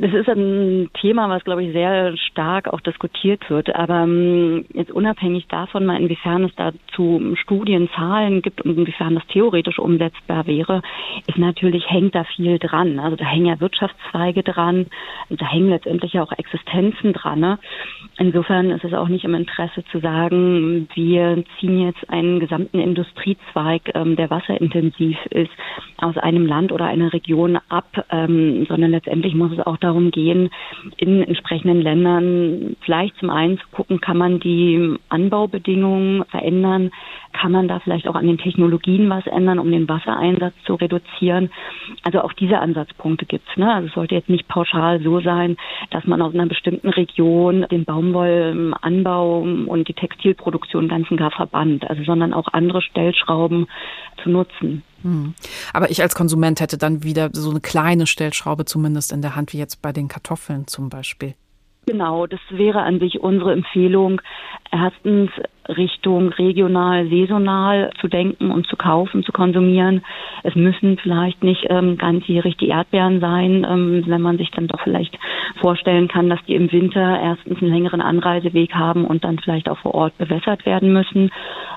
Das ist ein Thema, was, glaube ich, sehr stark auch diskutiert wird. Aber ähm, jetzt unabhängig davon, mal inwiefern es dazu Studien, Zahlen gibt und inwiefern das theoretisch umsetzbar wäre, ist natürlich, hängt da viel dran. Also da hängen ja Wirtschaftszweige dran, da hängen letztendlich auch Existenzen dran. Ne? Insofern ist es auch nicht im Interesse zu sagen, wir ziehen jetzt einen gesamten Industriezweig, ähm, der wasserintensiv ist, aus einem Land oder einer Region ab, ähm, sondern letztendlich muss es auch darum gehen, in entsprechenden Ländern vielleicht zum einen zu gucken, kann man die Anbaubedingungen verändern, kann man da vielleicht auch an den Technologien was ändern, um den Wassereinsatz zu reduzieren. Also auch diese Ansatzpunkte gibt's. Ne? Also es sollte jetzt nicht pauschal so sein, dass man aus einer bestimmten Region den Baumwollanbau und die Textilproduktion ganz und gar verbannt, also sondern auch andere Stellschrauben zu nutzen. Hm. Aber ich als Konsument hätte dann wieder so eine kleine Stellschraube zumindest in der Hand, wie jetzt bei den Kartoffeln zum Beispiel. Genau, das wäre an sich unsere Empfehlung, erstens Richtung regional, saisonal zu denken und zu kaufen, zu konsumieren. Es müssen vielleicht nicht ähm, ganzjährig die Erdbeeren sein, ähm, wenn man sich dann doch vielleicht vorstellen kann, dass die im Winter erstens einen längeren Anreiseweg haben und dann vielleicht auch vor Ort bewässert werden müssen.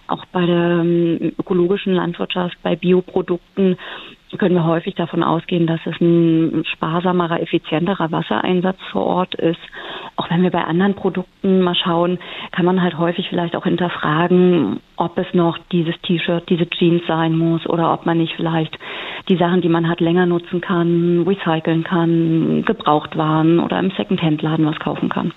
Auch bei der ähm, ökologischen Landwirtschaft, bei Bioprodukten können wir häufig davon ausgehen, dass es ein sparsamerer, effizienterer Wassereinsatz vor Ort ist. Auch wenn wir bei anderen Produkten mal schauen, kann man halt häufig vielleicht auch hinterfragen, ob es noch dieses T-Shirt, diese Jeans sein muss oder ob man nicht vielleicht die Sachen, die man hat, länger nutzen kann, recyceln kann, gebraucht waren oder im Secondhand-Laden was kaufen kann.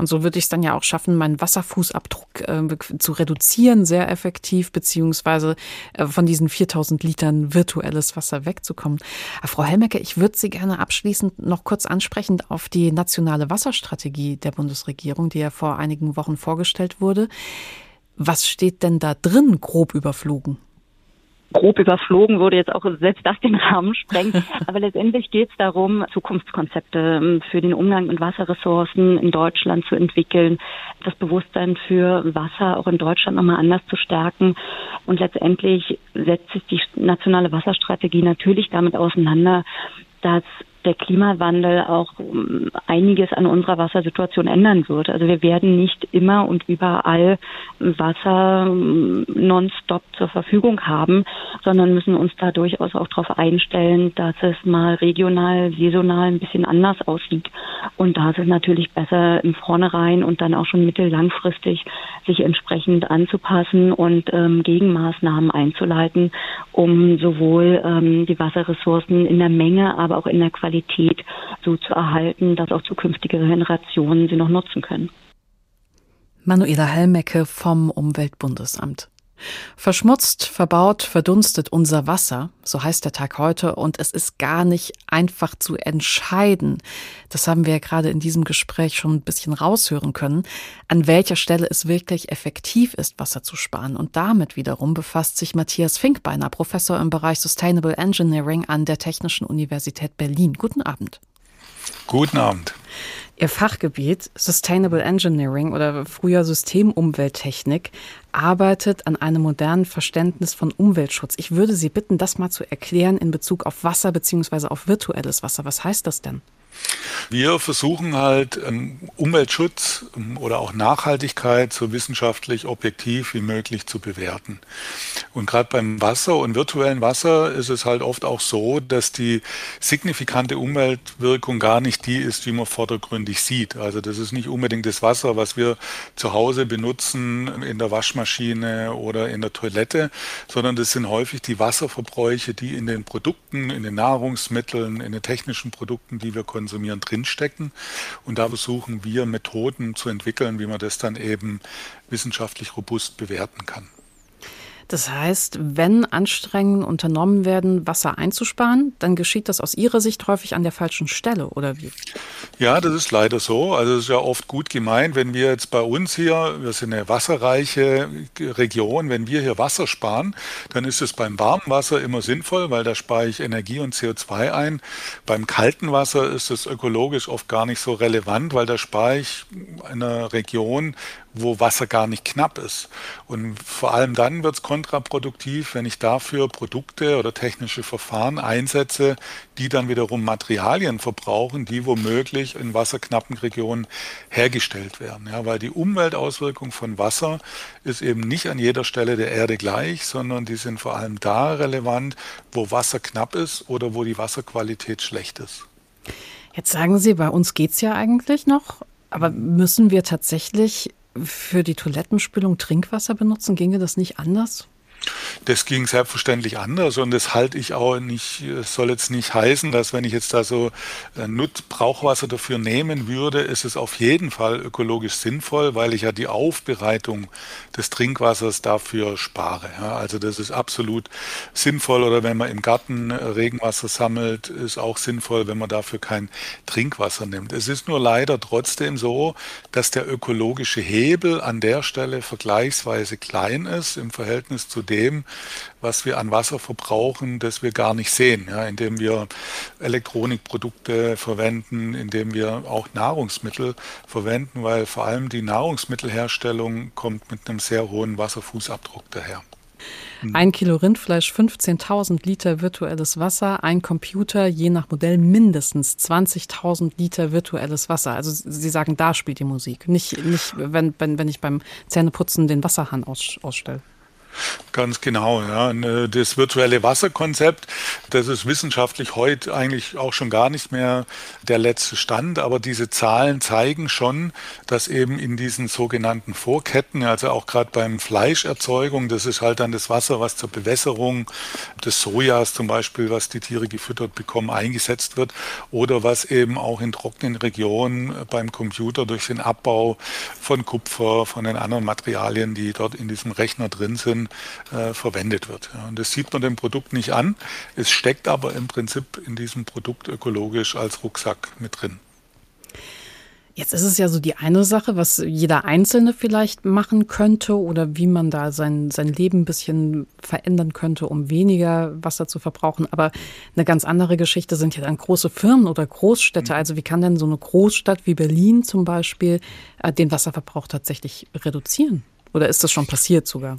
Und so würde ich es dann ja auch schaffen, meinen Wasserfußabdruck äh, zu reduzieren, sehr effektiv, beziehungsweise äh, von diesen 4000 Litern virtuelles Wasser wegzukommen. Aber Frau Helmecke, ich würde Sie gerne abschließend noch kurz ansprechen auf die nationale Wasserstrategie der Bundesregierung, die ja vor einigen Wochen vorgestellt wurde. Was steht denn da drin, grob überflogen? Grob überflogen würde jetzt auch selbst das den Rahmen sprengen. Aber letztendlich geht es darum, Zukunftskonzepte ähm, für den Umgang mit Wasserressourcen in Deutschland zu entwickeln, das Bewusstsein für Wasser auch in Deutschland nochmal anders zu stärken. Und letztendlich setzt sich die nationale Wasserstrategie natürlich damit auseinander, dass der Klimawandel auch ähm, einiges an unserer Wassersituation ändern wird. Also wir werden nicht immer und überall Wasser ähm, nonstop zur Verfügung haben, sondern müssen uns da durchaus auch darauf einstellen, dass es mal regional, saisonal ein bisschen anders aussieht. Und da ist es natürlich besser im Vornherein und dann auch schon mittellangfristig sich entsprechend anzupassen und ähm, Gegenmaßnahmen einzuleiten, um sowohl ähm, die Wasserressourcen in der Menge, aber auch in der Qualität so zu erhalten, dass auch zukünftige Generationen sie noch nutzen können. Manuela Helmecke vom Umweltbundesamt. Verschmutzt, verbaut, verdunstet unser Wasser, so heißt der Tag heute, und es ist gar nicht einfach zu entscheiden. Das haben wir ja gerade in diesem Gespräch schon ein bisschen raushören können, an welcher Stelle es wirklich effektiv ist, Wasser zu sparen. Und damit wiederum befasst sich Matthias Finkbeiner, Professor im Bereich Sustainable Engineering an der Technischen Universität Berlin. Guten Abend. Guten Abend. Ihr Fachgebiet Sustainable Engineering oder früher Systemumwelttechnik arbeitet an einem modernen Verständnis von Umweltschutz. Ich würde Sie bitten, das mal zu erklären in Bezug auf Wasser bzw. auf virtuelles Wasser. Was heißt das denn? Wir versuchen halt ähm, Umweltschutz ähm, oder auch Nachhaltigkeit so wissenschaftlich objektiv wie möglich zu bewerten. Und gerade beim Wasser und virtuellen Wasser ist es halt oft auch so, dass die signifikante Umweltwirkung gar nicht die ist, wie man vordergründig sieht. Also das ist nicht unbedingt das Wasser, was wir zu Hause benutzen in der Waschmaschine oder in der Toilette, sondern das sind häufig die Wasserverbräuche, die in den Produkten, in den Nahrungsmitteln, in den technischen Produkten, die wir konsumieren, Konsumieren drinstecken. Und da versuchen wir Methoden zu entwickeln, wie man das dann eben wissenschaftlich robust bewerten kann. Das heißt, wenn Anstrengungen unternommen werden, Wasser einzusparen, dann geschieht das aus Ihrer Sicht häufig an der falschen Stelle, oder wie? Ja, das ist leider so. Also es ist ja oft gut gemeint, wenn wir jetzt bei uns hier, wir sind eine wasserreiche Region, wenn wir hier Wasser sparen, dann ist es beim warmen Wasser immer sinnvoll, weil da spare ich Energie und CO2 ein. Beim kalten Wasser ist es ökologisch oft gar nicht so relevant, weil da spare ich einer Region wo Wasser gar nicht knapp ist. Und vor allem dann wird es kontraproduktiv, wenn ich dafür Produkte oder technische Verfahren einsetze, die dann wiederum Materialien verbrauchen, die womöglich in wasserknappen Regionen hergestellt werden. Ja, weil die Umweltauswirkung von Wasser ist eben nicht an jeder Stelle der Erde gleich, sondern die sind vor allem da relevant, wo Wasser knapp ist oder wo die Wasserqualität schlecht ist. Jetzt sagen Sie, bei uns geht es ja eigentlich noch, aber müssen wir tatsächlich für die Toilettenspülung Trinkwasser benutzen? Ginge das nicht anders? Das ging selbstverständlich anders und das halte ich auch nicht, soll jetzt nicht heißen, dass wenn ich jetzt da so äh, Nut Brauchwasser dafür nehmen würde, ist es auf jeden Fall ökologisch sinnvoll, weil ich ja die Aufbereitung des Trinkwassers dafür spare. Ja, also das ist absolut sinnvoll oder wenn man im Garten äh, Regenwasser sammelt, ist auch sinnvoll, wenn man dafür kein Trinkwasser nimmt. Es ist nur leider trotzdem so, dass der ökologische Hebel an der Stelle vergleichsweise klein ist im Verhältnis zu dem, was wir an Wasser verbrauchen, das wir gar nicht sehen, ja, indem wir Elektronikprodukte verwenden, indem wir auch Nahrungsmittel verwenden, weil vor allem die Nahrungsmittelherstellung kommt mit einem sehr hohen Wasserfußabdruck daher. Hm. Ein Kilo Rindfleisch, 15.000 Liter virtuelles Wasser, ein Computer, je nach Modell mindestens 20.000 Liter virtuelles Wasser. Also Sie sagen, da spielt die Musik, nicht, nicht wenn, wenn, wenn ich beim Zähneputzen den Wasserhahn aus, ausstelle. Ganz genau, ja. Äh, das virtuelle Wasserkonzept, das ist wissenschaftlich heute eigentlich auch schon gar nicht mehr der letzte Stand, aber diese Zahlen zeigen schon, dass eben in diesen sogenannten Vorketten, also auch gerade beim Fleischerzeugung, das ist halt dann das Wasser, was zur Bewässerung des Sojas zum Beispiel, was die Tiere gefüttert bekommen, eingesetzt wird oder was eben auch in trockenen Regionen beim Computer durch den Abbau von Kupfer, von den anderen Materialien, die dort in diesem Rechner drin sind, Produkten äh, verwendet wird. Ja, und das sieht man dem Produkt nicht an. Es steckt aber im Prinzip in diesem Produkt ökologisch als Rucksack mit drin. Jetzt ist es ja so die eine Sache, was jeder Einzelne vielleicht machen könnte oder wie man da sein, sein Leben ein bisschen verändern könnte, um weniger Wasser zu verbrauchen. Aber eine ganz andere Geschichte sind ja dann große Firmen oder Großstädte. Mhm. Also wie kann denn so eine Großstadt wie Berlin zum Beispiel äh, den Wasserverbrauch tatsächlich reduzieren? Oder ist das schon passiert sogar?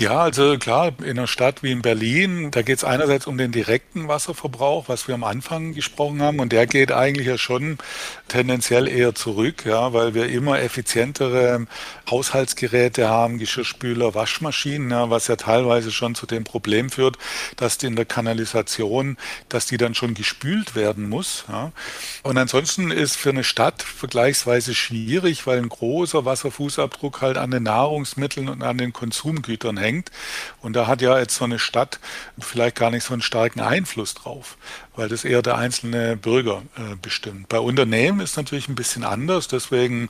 Ja, also klar, in einer Stadt wie in Berlin, da geht es einerseits um den direkten Wasserverbrauch, was wir am Anfang gesprochen haben, und der geht eigentlich ja schon tendenziell eher zurück, ja, weil wir immer effizientere Haushaltsgeräte haben, Geschirrspüler, Waschmaschinen, ja, was ja teilweise schon zu dem Problem führt, dass die in der Kanalisation, dass die dann schon gespült werden muss. Ja. Und ansonsten ist für eine Stadt vergleichsweise schwierig, weil ein großer Wasserfußabdruck halt an den Nahrungsmitteln und an den Konsumgütern hängt hängt. Und da hat ja jetzt so eine Stadt vielleicht gar nicht so einen starken Einfluss drauf, weil das eher der einzelne Bürger äh, bestimmt. Bei Unternehmen ist natürlich ein bisschen anders. Deswegen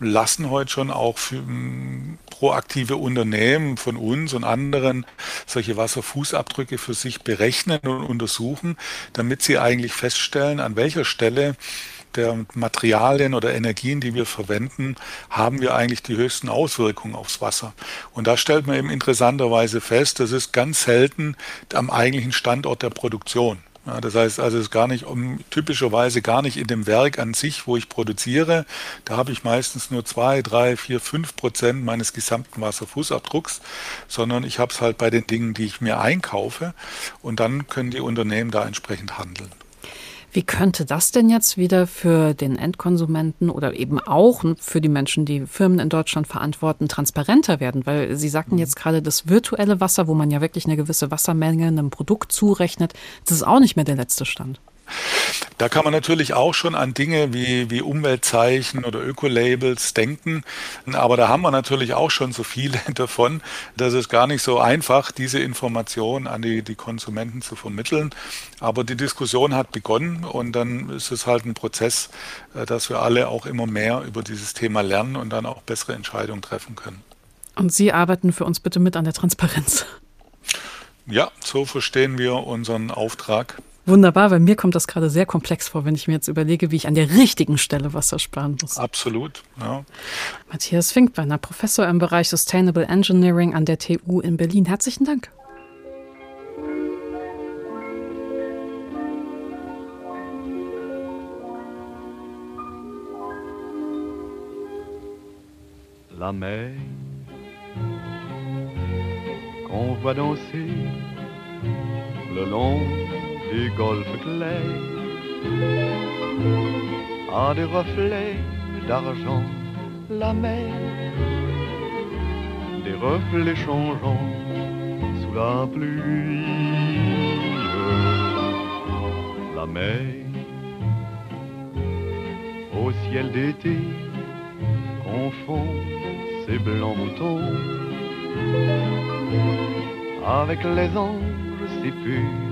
lassen heute schon auch für, m, proaktive Unternehmen von uns und anderen solche Wasserfußabdrücke für sich berechnen und untersuchen, damit sie eigentlich feststellen, an welcher Stelle der Materialien oder Energien, die wir verwenden, haben wir eigentlich die höchsten Auswirkungen aufs Wasser. Und da stellt man eben interessanterweise fest, das ist ganz selten am eigentlichen Standort der Produktion. Ja, das heißt also, es ist gar nicht um, typischerweise gar nicht in dem Werk an sich, wo ich produziere. Da habe ich meistens nur zwei, drei, vier, fünf Prozent meines gesamten Wasserfußabdrucks, sondern ich habe es halt bei den Dingen, die ich mir einkaufe. Und dann können die Unternehmen da entsprechend handeln. Wie könnte das denn jetzt wieder für den Endkonsumenten oder eben auch für die Menschen, die Firmen in Deutschland verantworten, transparenter werden? Weil Sie sagten jetzt gerade, das virtuelle Wasser, wo man ja wirklich eine gewisse Wassermenge einem Produkt zurechnet, das ist auch nicht mehr der letzte Stand. Da kann man natürlich auch schon an Dinge wie, wie Umweltzeichen oder Ökolabels denken. Aber da haben wir natürlich auch schon so viele davon, dass es gar nicht so einfach, diese Information an die, die Konsumenten zu vermitteln. Aber die Diskussion hat begonnen und dann ist es halt ein Prozess, äh, dass wir alle auch immer mehr über dieses Thema lernen und dann auch bessere Entscheidungen treffen können. Und Sie arbeiten für uns bitte mit an der Transparenz. Ja, so verstehen wir unseren Auftrag. Wunderbar, weil mir kommt das gerade sehr komplex vor, wenn ich mir jetzt überlege, wie ich an der richtigen Stelle Wasser sparen muss. Absolut, ja. Matthias Finkbeiner, Professor im Bereich Sustainable Engineering an der TU in Berlin. Herzlichen Dank. La mer qu'on voit danser le long des golfes clairs a des reflets d'argent la mer des reflets changeants sous la pluie. La mer au ciel d'été confond ses blancs moutons avec les anges si purs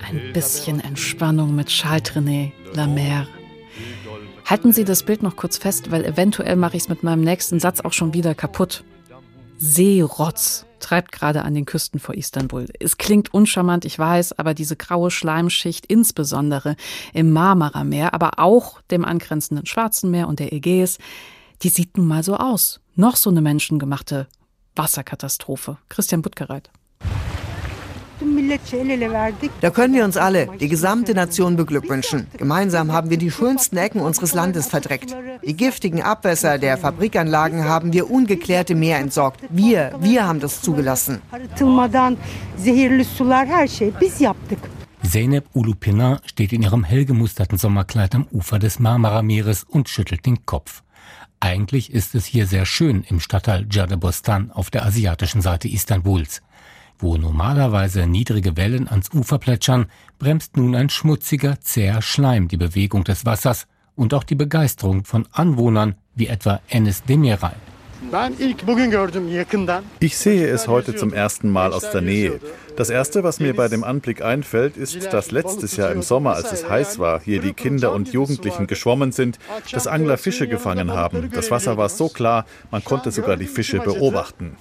Ein bisschen Entspannung mit Charles René Lamer. Halten Sie das Bild noch kurz fest, weil eventuell mache ich es mit meinem nächsten Satz auch schon wieder kaputt. Seerotz treibt gerade an den Küsten vor Istanbul. Es klingt uncharmant, ich weiß, aber diese graue Schleimschicht, insbesondere im Marmara-Meer, aber auch dem angrenzenden Schwarzen Meer und der Ägäis, die sieht nun mal so aus. Noch so eine menschengemachte Wasserkatastrophe. Christian Buttgereit. Da können wir uns alle, die gesamte Nation beglückwünschen. Gemeinsam haben wir die schönsten Ecken unseres Landes verdreckt. Die giftigen Abwässer der Fabrikanlagen haben wir ungeklärte Meer entsorgt. Wir, wir haben das zugelassen. Zeynep Ulupina steht in ihrem hell gemusterten Sommerkleid am Ufer des Marmara-Meeres und schüttelt den Kopf. Eigentlich ist es hier sehr schön im Stadtteil Jadebostan auf der asiatischen Seite Istanbuls. Wo normalerweise niedrige Wellen ans Ufer plätschern, bremst nun ein schmutziger, zäher Schleim die Bewegung des Wassers und auch die Begeisterung von Anwohnern wie etwa Enes Demiray. Ich sehe es heute zum ersten Mal aus der Nähe. Das Erste, was mir bei dem Anblick einfällt, ist, dass letztes Jahr im Sommer, als es heiß war, hier die Kinder und Jugendlichen geschwommen sind, dass Angler Fische gefangen haben. Das Wasser war so klar, man konnte sogar die Fische beobachten.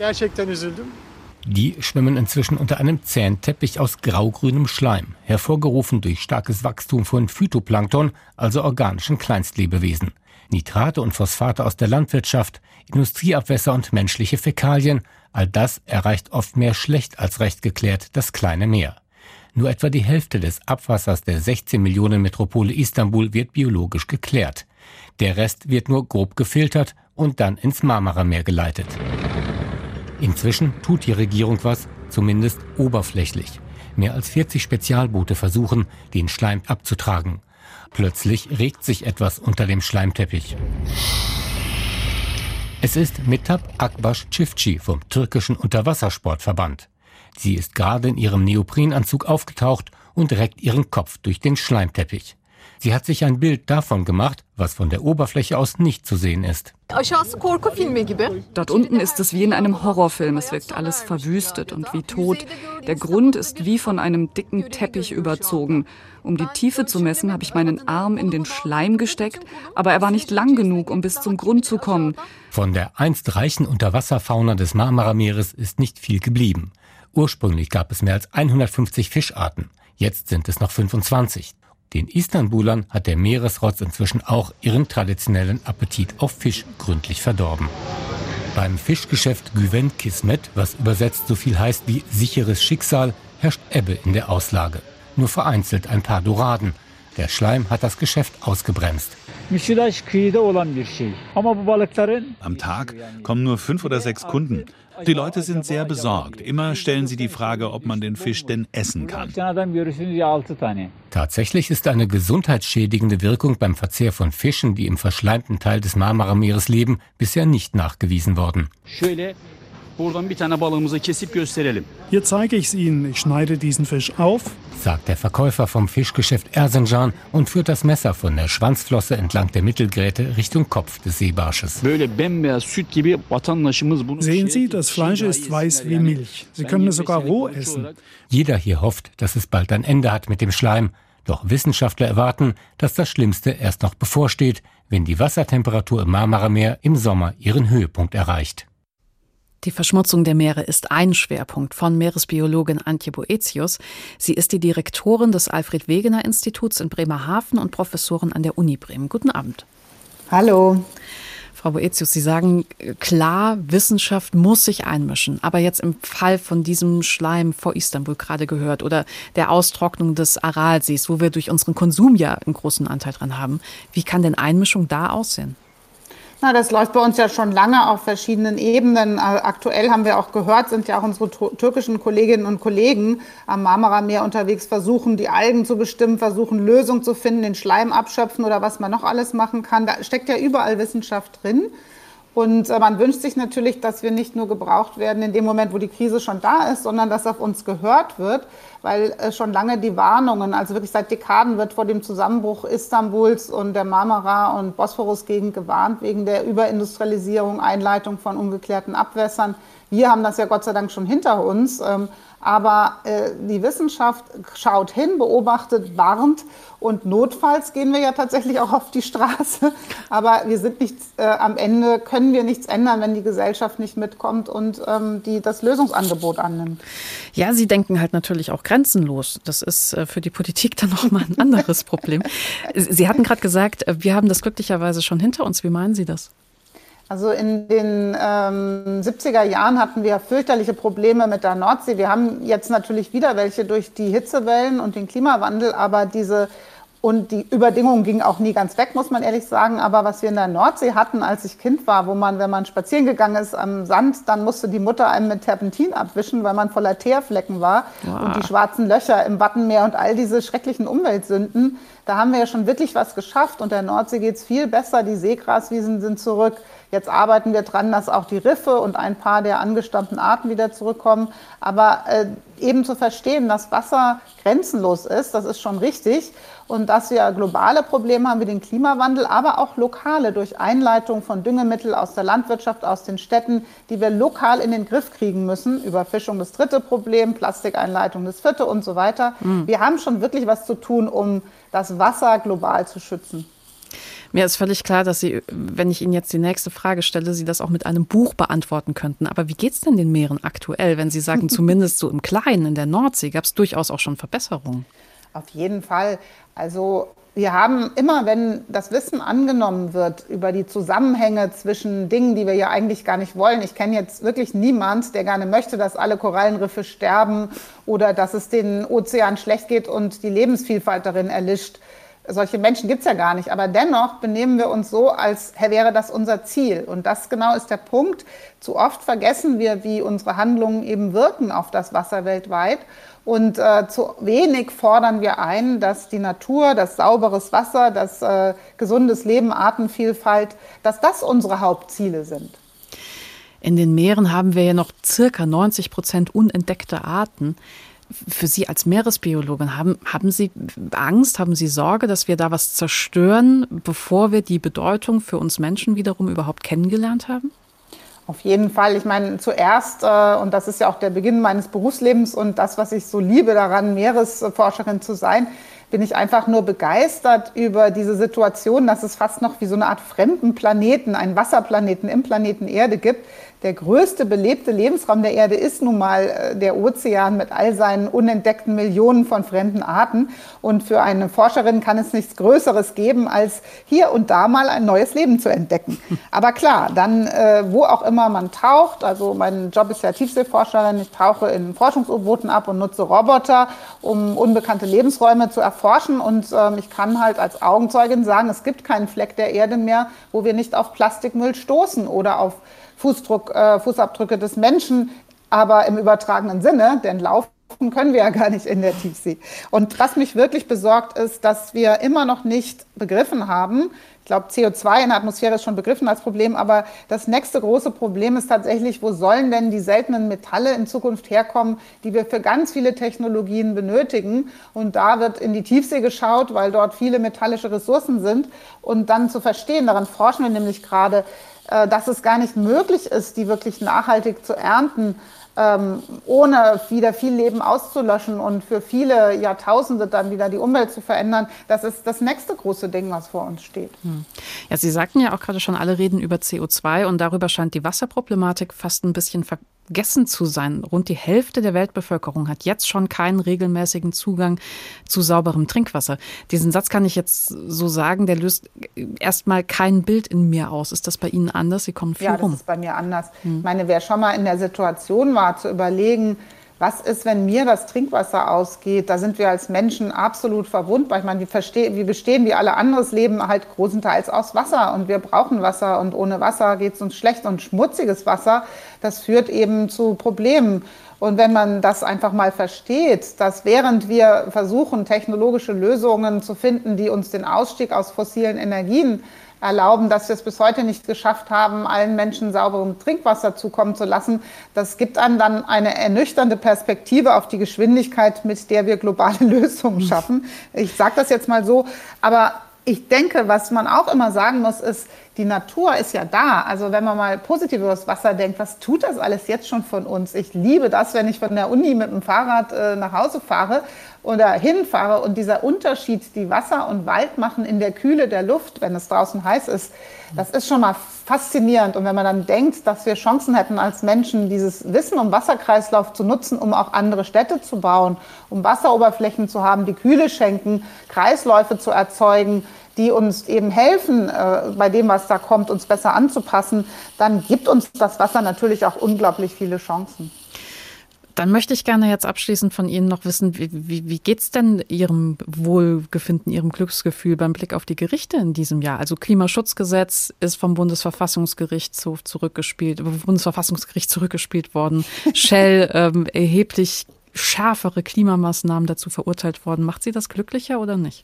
Die schwimmen inzwischen unter einem zähen Teppich aus graugrünem Schleim, hervorgerufen durch starkes Wachstum von Phytoplankton, also organischen Kleinstlebewesen. Nitrate und Phosphate aus der Landwirtschaft, Industrieabwässer und menschliche Fäkalien, all das erreicht oft mehr schlecht als recht geklärt das kleine Meer. Nur etwa die Hälfte des Abwassers der 16 Millionen Metropole Istanbul wird biologisch geklärt. Der Rest wird nur grob gefiltert und dann ins Marmara-Meer geleitet. Inzwischen tut die Regierung was, zumindest oberflächlich. Mehr als 40 Spezialboote versuchen, den Schleim abzutragen. Plötzlich regt sich etwas unter dem Schleimteppich. Es ist Metab Akbaş Çiftçi vom türkischen Unterwassersportverband. Sie ist gerade in ihrem Neoprenanzug aufgetaucht und reckt ihren Kopf durch den Schleimteppich. Sie hat sich ein Bild davon gemacht, was von der Oberfläche aus nicht zu sehen ist. Dort unten ist es wie in einem Horrorfilm. Es wirkt alles verwüstet und wie tot. Der Grund ist wie von einem dicken Teppich überzogen. Um die Tiefe zu messen, habe ich meinen Arm in den Schleim gesteckt, aber er war nicht lang genug, um bis zum Grund zu kommen. Von der einst reichen Unterwasserfauna des Marmarameeres ist nicht viel geblieben. Ursprünglich gab es mehr als 150 Fischarten. Jetzt sind es noch 25. Den Istanbulern hat der Meeresrotz inzwischen auch ihren traditionellen Appetit auf Fisch gründlich verdorben. Beim Fischgeschäft Güven Kismet, was übersetzt so viel heißt wie sicheres Schicksal, herrscht Ebbe in der Auslage. Nur vereinzelt ein paar Doraden. Der Schleim hat das Geschäft ausgebremst. Am Tag kommen nur fünf oder sechs Kunden. Die Leute sind sehr besorgt. Immer stellen sie die Frage, ob man den Fisch denn essen kann. Tatsächlich ist eine gesundheitsschädigende Wirkung beim Verzehr von Fischen, die im verschleimten Teil des Marmara-Meeres leben, bisher nicht nachgewiesen worden. Hier zeige ich es Ihnen. Ich schneide diesen Fisch auf, sagt der Verkäufer vom Fischgeschäft Erzincan und führt das Messer von der Schwanzflosse entlang der Mittelgräte Richtung Kopf des Seebarsches. Sehen Sie, das Fleisch ist weiß wie Milch. Sie können es sogar roh essen. Jeder hier hofft, dass es bald ein Ende hat mit dem Schleim. Doch Wissenschaftler erwarten, dass das Schlimmste erst noch bevorsteht, wenn die Wassertemperatur im Marmarameer im Sommer ihren Höhepunkt erreicht. Die Verschmutzung der Meere ist ein Schwerpunkt von Meeresbiologin Antje Boetius. Sie ist die Direktorin des Alfred Wegener Instituts in Bremerhaven und Professorin an der Uni Bremen. Guten Abend. Hallo. Frau Boetius, Sie sagen klar, Wissenschaft muss sich einmischen. Aber jetzt im Fall von diesem Schleim vor Istanbul gerade gehört oder der Austrocknung des Aralsees, wo wir durch unseren Konsum ja einen großen Anteil dran haben, wie kann denn Einmischung da aussehen? Na, das läuft bei uns ja schon lange auf verschiedenen Ebenen. Äh, aktuell haben wir auch gehört, sind ja auch unsere türkischen Kolleginnen und Kollegen am Marmara-Meer unterwegs, versuchen die Algen zu bestimmen, versuchen Lösungen zu finden, den Schleim abschöpfen oder was man noch alles machen kann. Da steckt ja überall Wissenschaft drin. Und äh, man wünscht sich natürlich, dass wir nicht nur gebraucht werden in dem Moment, wo die Krise schon da ist, sondern dass auf uns gehört wird, weil äh, schon lange die Warnungen, also wirklich seit Dekaden wird vor dem Zusammenbruch Istanbuls und der Marmara- und Bosporus-Gegend gewarnt, wegen der Überindustrialisierung, Einleitung von ungeklärten Abwässern. Wir haben das ja Gott sei Dank schon hinter uns. Ähm, aber äh, die Wissenschaft schaut hin, beobachtet, warnt und notfalls gehen wir ja tatsächlich auch auf die Straße. Aber wir sind nicht äh, am Ende, können wir nichts ändern, wenn die Gesellschaft nicht mitkommt und ähm, die das Lösungsangebot annimmt. Ja, Sie denken halt natürlich auch grenzenlos. Das ist äh, für die Politik dann nochmal ein anderes Problem. Sie hatten gerade gesagt, äh, wir haben das glücklicherweise schon hinter uns. Wie meinen Sie das? Also in den ähm, 70er Jahren hatten wir fürchterliche Probleme mit der Nordsee. Wir haben jetzt natürlich wieder welche durch die Hitzewellen und den Klimawandel, aber diese und die Überdingungen gingen auch nie ganz weg, muss man ehrlich sagen. Aber was wir in der Nordsee hatten, als ich Kind war, wo man, wenn man spazieren gegangen ist am Sand, dann musste die Mutter einem mit Terpentin abwischen, weil man voller Teerflecken war. Wow. Und die schwarzen Löcher im Wattenmeer und all diese schrecklichen Umweltsünden, Da haben wir ja schon wirklich was geschafft und der Nordsee geht es viel besser. Die Seegraswiesen sind zurück. Jetzt arbeiten wir dran, dass auch die Riffe und ein paar der angestammten Arten wieder zurückkommen. Aber äh, eben zu verstehen, dass Wasser grenzenlos ist, das ist schon richtig. Und dass wir globale Probleme haben wie den Klimawandel, aber auch lokale durch Einleitung von Düngemittel aus der Landwirtschaft, aus den Städten, die wir lokal in den Griff kriegen müssen. Überfischung das dritte Problem, Plastikeinleitung das vierte und so weiter. Mhm. Wir haben schon wirklich was zu tun, um das Wasser global zu schützen. Mir ist völlig klar, dass Sie, wenn ich Ihnen jetzt die nächste Frage stelle, Sie das auch mit einem Buch beantworten könnten. Aber wie geht es denn den Meeren aktuell, wenn Sie sagen, zumindest so im Kleinen, in der Nordsee, gab es durchaus auch schon Verbesserungen? Auf jeden Fall. Also wir haben immer, wenn das Wissen angenommen wird über die Zusammenhänge zwischen Dingen, die wir ja eigentlich gar nicht wollen. Ich kenne jetzt wirklich niemand, der gerne möchte, dass alle Korallenriffe sterben oder dass es den Ozean schlecht geht und die Lebensvielfalt darin erlischt solche Menschen gibt es ja gar nicht. Aber dennoch benehmen wir uns so, als wäre das unser Ziel. Und das genau ist der Punkt. Zu oft vergessen wir, wie unsere Handlungen eben wirken auf das Wasser weltweit. Und äh, zu wenig fordern wir ein, dass die Natur, das sauberes Wasser, das äh, gesundes Leben, Artenvielfalt, dass das unsere Hauptziele sind. In den Meeren haben wir ja noch circa 90 Prozent unentdeckte Arten für Sie als Meeresbiologin, haben, haben Sie Angst, haben Sie Sorge, dass wir da was zerstören, bevor wir die Bedeutung für uns Menschen wiederum überhaupt kennengelernt haben? Auf jeden Fall. Ich meine, zuerst, äh, und das ist ja auch der Beginn meines Berufslebens und das, was ich so liebe daran, Meeresforscherin zu sein, bin ich einfach nur begeistert über diese Situation, dass es fast noch wie so eine Art fremden Planeten, einen Wasserplaneten im Planeten Erde gibt, der größte belebte Lebensraum der Erde ist nun mal äh, der Ozean mit all seinen unentdeckten Millionen von fremden Arten. Und für eine Forscherin kann es nichts Größeres geben, als hier und da mal ein neues Leben zu entdecken. Aber klar, dann, äh, wo auch immer man taucht, also mein Job ist ja Tiefseeforscherin, ich tauche in Forschungs-U-Booten ab und nutze Roboter, um unbekannte Lebensräume zu erforschen. Und ähm, ich kann halt als Augenzeugin sagen, es gibt keinen Fleck der Erde mehr, wo wir nicht auf Plastikmüll stoßen oder auf Fußdruck, äh, Fußabdrücke des Menschen, aber im übertragenen Sinne, denn laufen können wir ja gar nicht in der Tiefsee. Und was mich wirklich besorgt ist, dass wir immer noch nicht begriffen haben, ich glaube, CO2 in der Atmosphäre ist schon begriffen als Problem, aber das nächste große Problem ist tatsächlich, wo sollen denn die seltenen Metalle in Zukunft herkommen, die wir für ganz viele Technologien benötigen? Und da wird in die Tiefsee geschaut, weil dort viele metallische Ressourcen sind. Und dann zu verstehen, daran forschen wir nämlich gerade, dass es gar nicht möglich ist, die wirklich nachhaltig zu ernten, ähm, ohne wieder viel Leben auszulöschen und für viele Jahrtausende dann wieder die Umwelt zu verändern, das ist das nächste große Ding, was vor uns steht. Hm. Ja, Sie sagten ja auch gerade schon, alle reden über CO2 und darüber scheint die Wasserproblematik fast ein bisschen ver vergessen zu sein. Rund die Hälfte der Weltbevölkerung hat jetzt schon keinen regelmäßigen Zugang zu sauberem Trinkwasser. Diesen Satz kann ich jetzt so sagen, der löst erstmal kein Bild in mir aus. Ist das bei Ihnen anders? Sie kommen viel ja, rum. Ja, das ist bei mir anders. Hm. Ich meine, wer schon mal in der Situation war, zu überlegen, was ist, wenn mir das Trinkwasser ausgeht? Da sind wir als Menschen absolut verwundbar. Ich meine, wir, wir bestehen wie alle anderes Leben halt großenteils aus Wasser und wir brauchen Wasser und ohne Wasser geht es uns schlecht und schmutziges Wasser, das führt eben zu Problemen. Und wenn man das einfach mal versteht, dass während wir versuchen, technologische Lösungen zu finden, die uns den Ausstieg aus fossilen Energien erlauben, dass wir es bis heute nicht geschafft haben, allen Menschen sauberem Trinkwasser zukommen zu lassen. Das gibt einem dann eine ernüchternde Perspektive auf die Geschwindigkeit, mit der wir globale Lösungen schaffen. Ich sage das jetzt mal so, aber ich denke, was man auch immer sagen muss, ist, die Natur ist ja da. Also wenn man mal positiv über das Wasser denkt, was tut das alles jetzt schon von uns? Ich liebe das, wenn ich von der Uni mit dem Fahrrad äh, nach Hause fahre oder hinfahre und dieser Unterschied, die Wasser und Wald machen in der Kühle der Luft, wenn es draußen heiß ist, das ist schon mal faszinierend. Und wenn man dann denkt, dass wir Chancen hätten als Menschen, dieses Wissen um Wasserkreislauf zu nutzen, um auch andere Städte zu bauen, um Wasseroberflächen zu haben, die Kühle schenken, Kreisläufe zu erzeugen, die uns eben helfen, äh, bei dem, was da kommt, uns besser anzupassen, dann gibt uns das Wasser natürlich auch unglaublich viele Chancen. Dann möchte ich gerne jetzt abschließend von Ihnen noch wissen, wie, wie, wie geht es denn Ihrem Wohlgefinden, Ihrem Glücksgefühl beim Blick auf die Gerichte in diesem Jahr? Also Klimaschutzgesetz ist vom Bundesverfassungsgerichtshof zurückgespielt, Bundesverfassungsgericht zurückgespielt worden. Shell ähm, erheblich schärfere Klimamaßnahmen dazu verurteilt worden. Macht Sie das glücklicher oder nicht?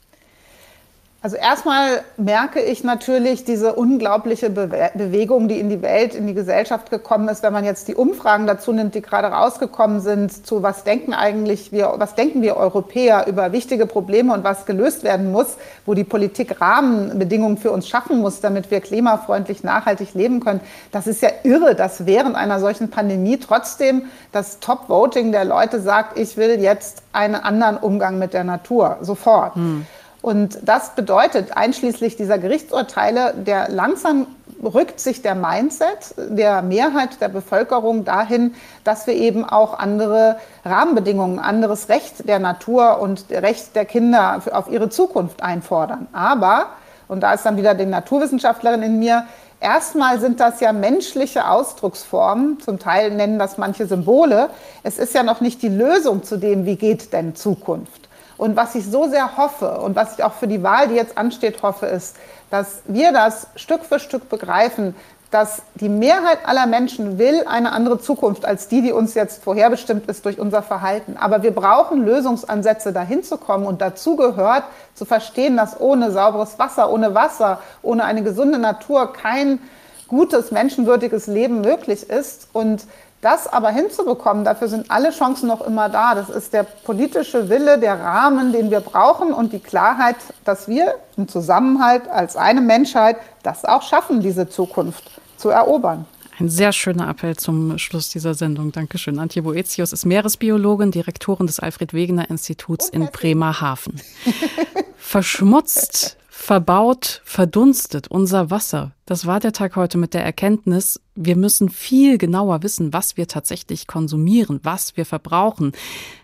Also erstmal merke ich natürlich diese unglaubliche Be Bewegung, die in die Welt, in die Gesellschaft gekommen ist. Wenn man jetzt die Umfragen dazu nimmt, die gerade rausgekommen sind, zu was denken eigentlich wir, was denken wir Europäer über wichtige Probleme und was gelöst werden muss, wo die Politik Rahmenbedingungen für uns schaffen muss, damit wir klimafreundlich nachhaltig leben können. Das ist ja irre, dass während einer solchen Pandemie trotzdem das Top-Voting der Leute sagt, ich will jetzt einen anderen Umgang mit der Natur, sofort. Hm. Und das bedeutet einschließlich dieser Gerichtsurteile, der langsam rückt sich der Mindset der Mehrheit der Bevölkerung dahin, dass wir eben auch andere Rahmenbedingungen, anderes Recht der Natur und Recht der Kinder auf ihre Zukunft einfordern. Aber, und da ist dann wieder die Naturwissenschaftlerin in mir, Erstmal sind das ja menschliche Ausdrucksformen, zum Teil nennen das manche Symbole. Es ist ja noch nicht die Lösung zu dem, wie geht denn Zukunft. Und was ich so sehr hoffe und was ich auch für die Wahl, die jetzt ansteht, hoffe, ist, dass wir das Stück für Stück begreifen, dass die Mehrheit aller Menschen will eine andere Zukunft als die, die uns jetzt vorherbestimmt ist durch unser Verhalten. Aber wir brauchen Lösungsansätze, dahin zu kommen. Und dazu gehört zu verstehen, dass ohne sauberes Wasser, ohne Wasser, ohne eine gesunde Natur kein gutes, menschenwürdiges Leben möglich ist. Und das aber hinzubekommen, dafür sind alle Chancen noch immer da. Das ist der politische Wille, der Rahmen, den wir brauchen und die Klarheit, dass wir im Zusammenhalt als eine Menschheit das auch schaffen, diese Zukunft zu erobern. Ein sehr schöner Appell zum Schluss dieser Sendung. Dankeschön. Antje Boetius ist Meeresbiologin, Direktorin des Alfred Wegener Instituts in Bremerhaven. Verschmutzt verbaut, verdunstet unser Wasser. Das war der Tag heute mit der Erkenntnis, wir müssen viel genauer wissen, was wir tatsächlich konsumieren, was wir verbrauchen.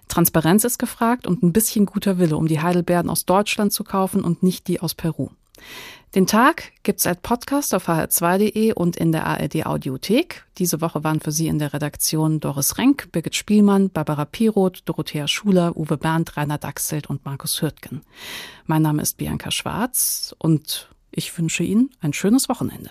Transparenz ist gefragt und ein bisschen guter Wille, um die Heidelbeeren aus Deutschland zu kaufen und nicht die aus Peru. Den Tag gibt's als Podcast auf hr2.de und in der ARD Audiothek. Diese Woche waren für Sie in der Redaktion Doris Renk, Birgit Spielmann, Barbara Piroth, Dorothea Schuler, Uwe Berndt, Rainer Dachselt und Markus Hürtgen. Mein Name ist Bianca Schwarz und ich wünsche Ihnen ein schönes Wochenende.